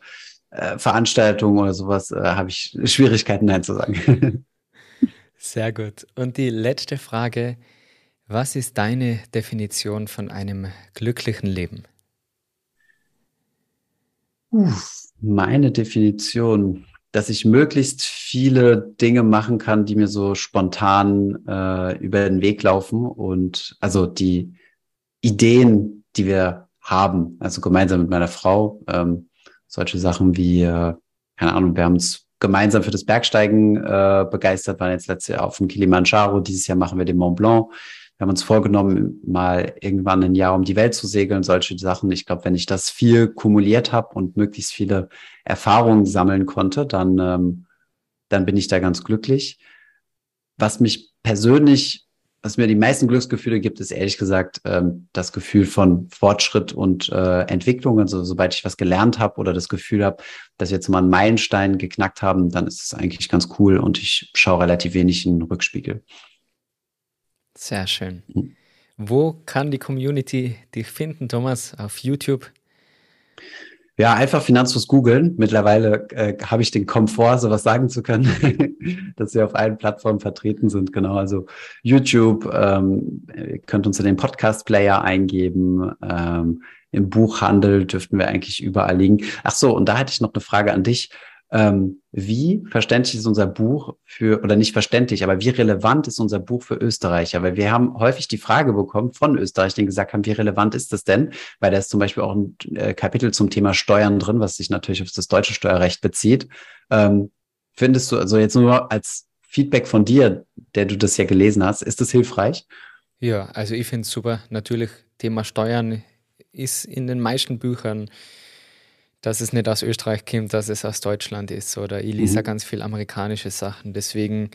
äh, äh, Veranstaltungen oder sowas äh, habe ich Schwierigkeiten, Nein zu sagen.
Sehr gut. Und die letzte Frage, was ist deine Definition von einem glücklichen Leben?
Uff, meine Definition, dass ich möglichst viele Dinge machen kann, die mir so spontan äh, über den Weg laufen und also die Ideen, die wir haben, also gemeinsam mit meiner Frau, ähm, solche Sachen wie, äh, keine Ahnung, wir haben uns gemeinsam für das Bergsteigen äh, begeistert, waren jetzt letztes Jahr auf dem Kilimanjaro, dieses Jahr machen wir den Mont Blanc. Wir haben uns vorgenommen, mal irgendwann ein Jahr um die Welt zu segeln, solche Sachen. Ich glaube, wenn ich das viel kumuliert habe und möglichst viele Erfahrungen sammeln konnte, dann, ähm, dann bin ich da ganz glücklich. Was mich persönlich was mir die meisten Glücksgefühle gibt, ist ehrlich gesagt ähm, das Gefühl von Fortschritt und äh, Entwicklung. Also sobald ich was gelernt habe oder das Gefühl habe, dass wir jetzt mal einen Meilenstein geknackt haben, dann ist es eigentlich ganz cool und ich schaue relativ wenig in den Rückspiegel.
Sehr schön. Mhm. Wo kann die Community dich finden, Thomas? Auf YouTube?
Ja, einfach Finanzfluss googeln. Mittlerweile äh, habe ich den Komfort, sowas sagen zu können, dass wir auf allen Plattformen vertreten sind. Genau, also YouTube, ähm, ihr könnt uns in den Podcast-Player eingeben. Ähm, Im Buchhandel dürften wir eigentlich überall liegen. Ach so, und da hätte ich noch eine Frage an dich ähm, wie verständlich ist unser Buch für, oder nicht verständlich, aber wie relevant ist unser Buch für Österreicher? Weil wir haben häufig die Frage bekommen von Österreich, die gesagt haben, wie relevant ist das denn? Weil da ist zum Beispiel auch ein äh, Kapitel zum Thema Steuern drin, was sich natürlich auf das deutsche Steuerrecht bezieht. Ähm, findest du, also jetzt nur als Feedback von dir, der du das ja gelesen hast, ist das hilfreich?
Ja, also ich finde es super. Natürlich, Thema Steuern ist in den meisten Büchern dass es nicht aus Österreich kommt, dass es aus Deutschland ist. Oder ich lese mhm. ganz viel amerikanische Sachen. Deswegen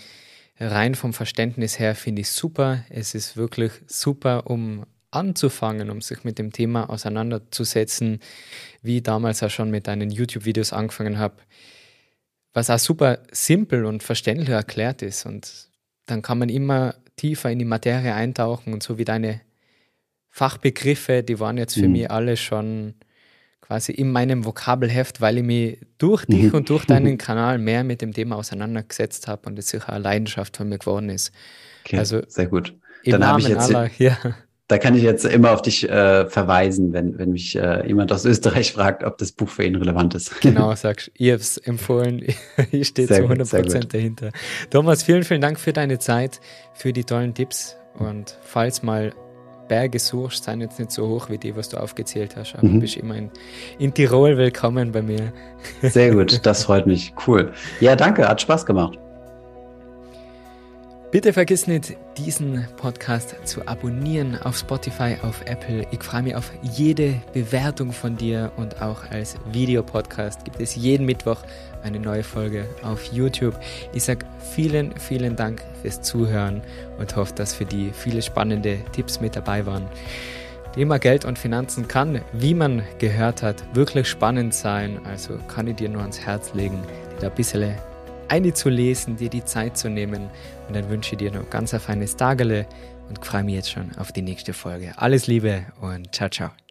rein vom Verständnis her finde ich es super. Es ist wirklich super, um anzufangen, um sich mit dem Thema auseinanderzusetzen, wie ich damals auch schon mit deinen YouTube-Videos angefangen habe, was auch super simpel und verständlich erklärt ist. Und dann kann man immer tiefer in die Materie eintauchen und so wie deine Fachbegriffe, die waren jetzt für mhm. mich alle schon quasi in meinem Vokabelheft, weil ich mich durch dich mhm. und durch deinen Kanal mehr mit dem Thema auseinandergesetzt habe und es sicher eine Leidenschaft von mir geworden ist.
Okay, also sehr gut. Dann habe ich jetzt aller, ja. Da kann ich jetzt immer auf dich äh, verweisen, wenn, wenn mich äh, jemand aus Österreich fragt, ob das Buch für ihn relevant ist.
Genau, sagst ich habe es empfohlen, ich stehe zu 100 Prozent dahinter. Thomas, vielen, vielen Dank für deine Zeit, für die tollen Tipps und falls mal Berge suchst, sind jetzt nicht so hoch wie die, was du aufgezählt hast. Aber mhm. du bist immer in, in Tirol willkommen bei mir.
Sehr gut, das freut mich. Cool. Ja, danke, hat Spaß gemacht.
Bitte vergiss nicht, diesen Podcast zu abonnieren auf Spotify, auf Apple. Ich freue mich auf jede Bewertung von dir und auch als Videopodcast gibt es jeden Mittwoch eine neue Folge auf YouTube. Ich sage vielen, vielen Dank fürs Zuhören und hoffe, dass für die viele spannende Tipps mit dabei waren. Thema Geld und Finanzen kann, wie man gehört hat, wirklich spannend sein. Also kann ich dir nur ans Herz legen, da ein bisschen einzulesen, dir die Zeit zu nehmen. Und dann wünsche ich dir noch ganz ein feines Tagele und freue mich jetzt schon auf die nächste Folge. Alles Liebe und ciao, ciao.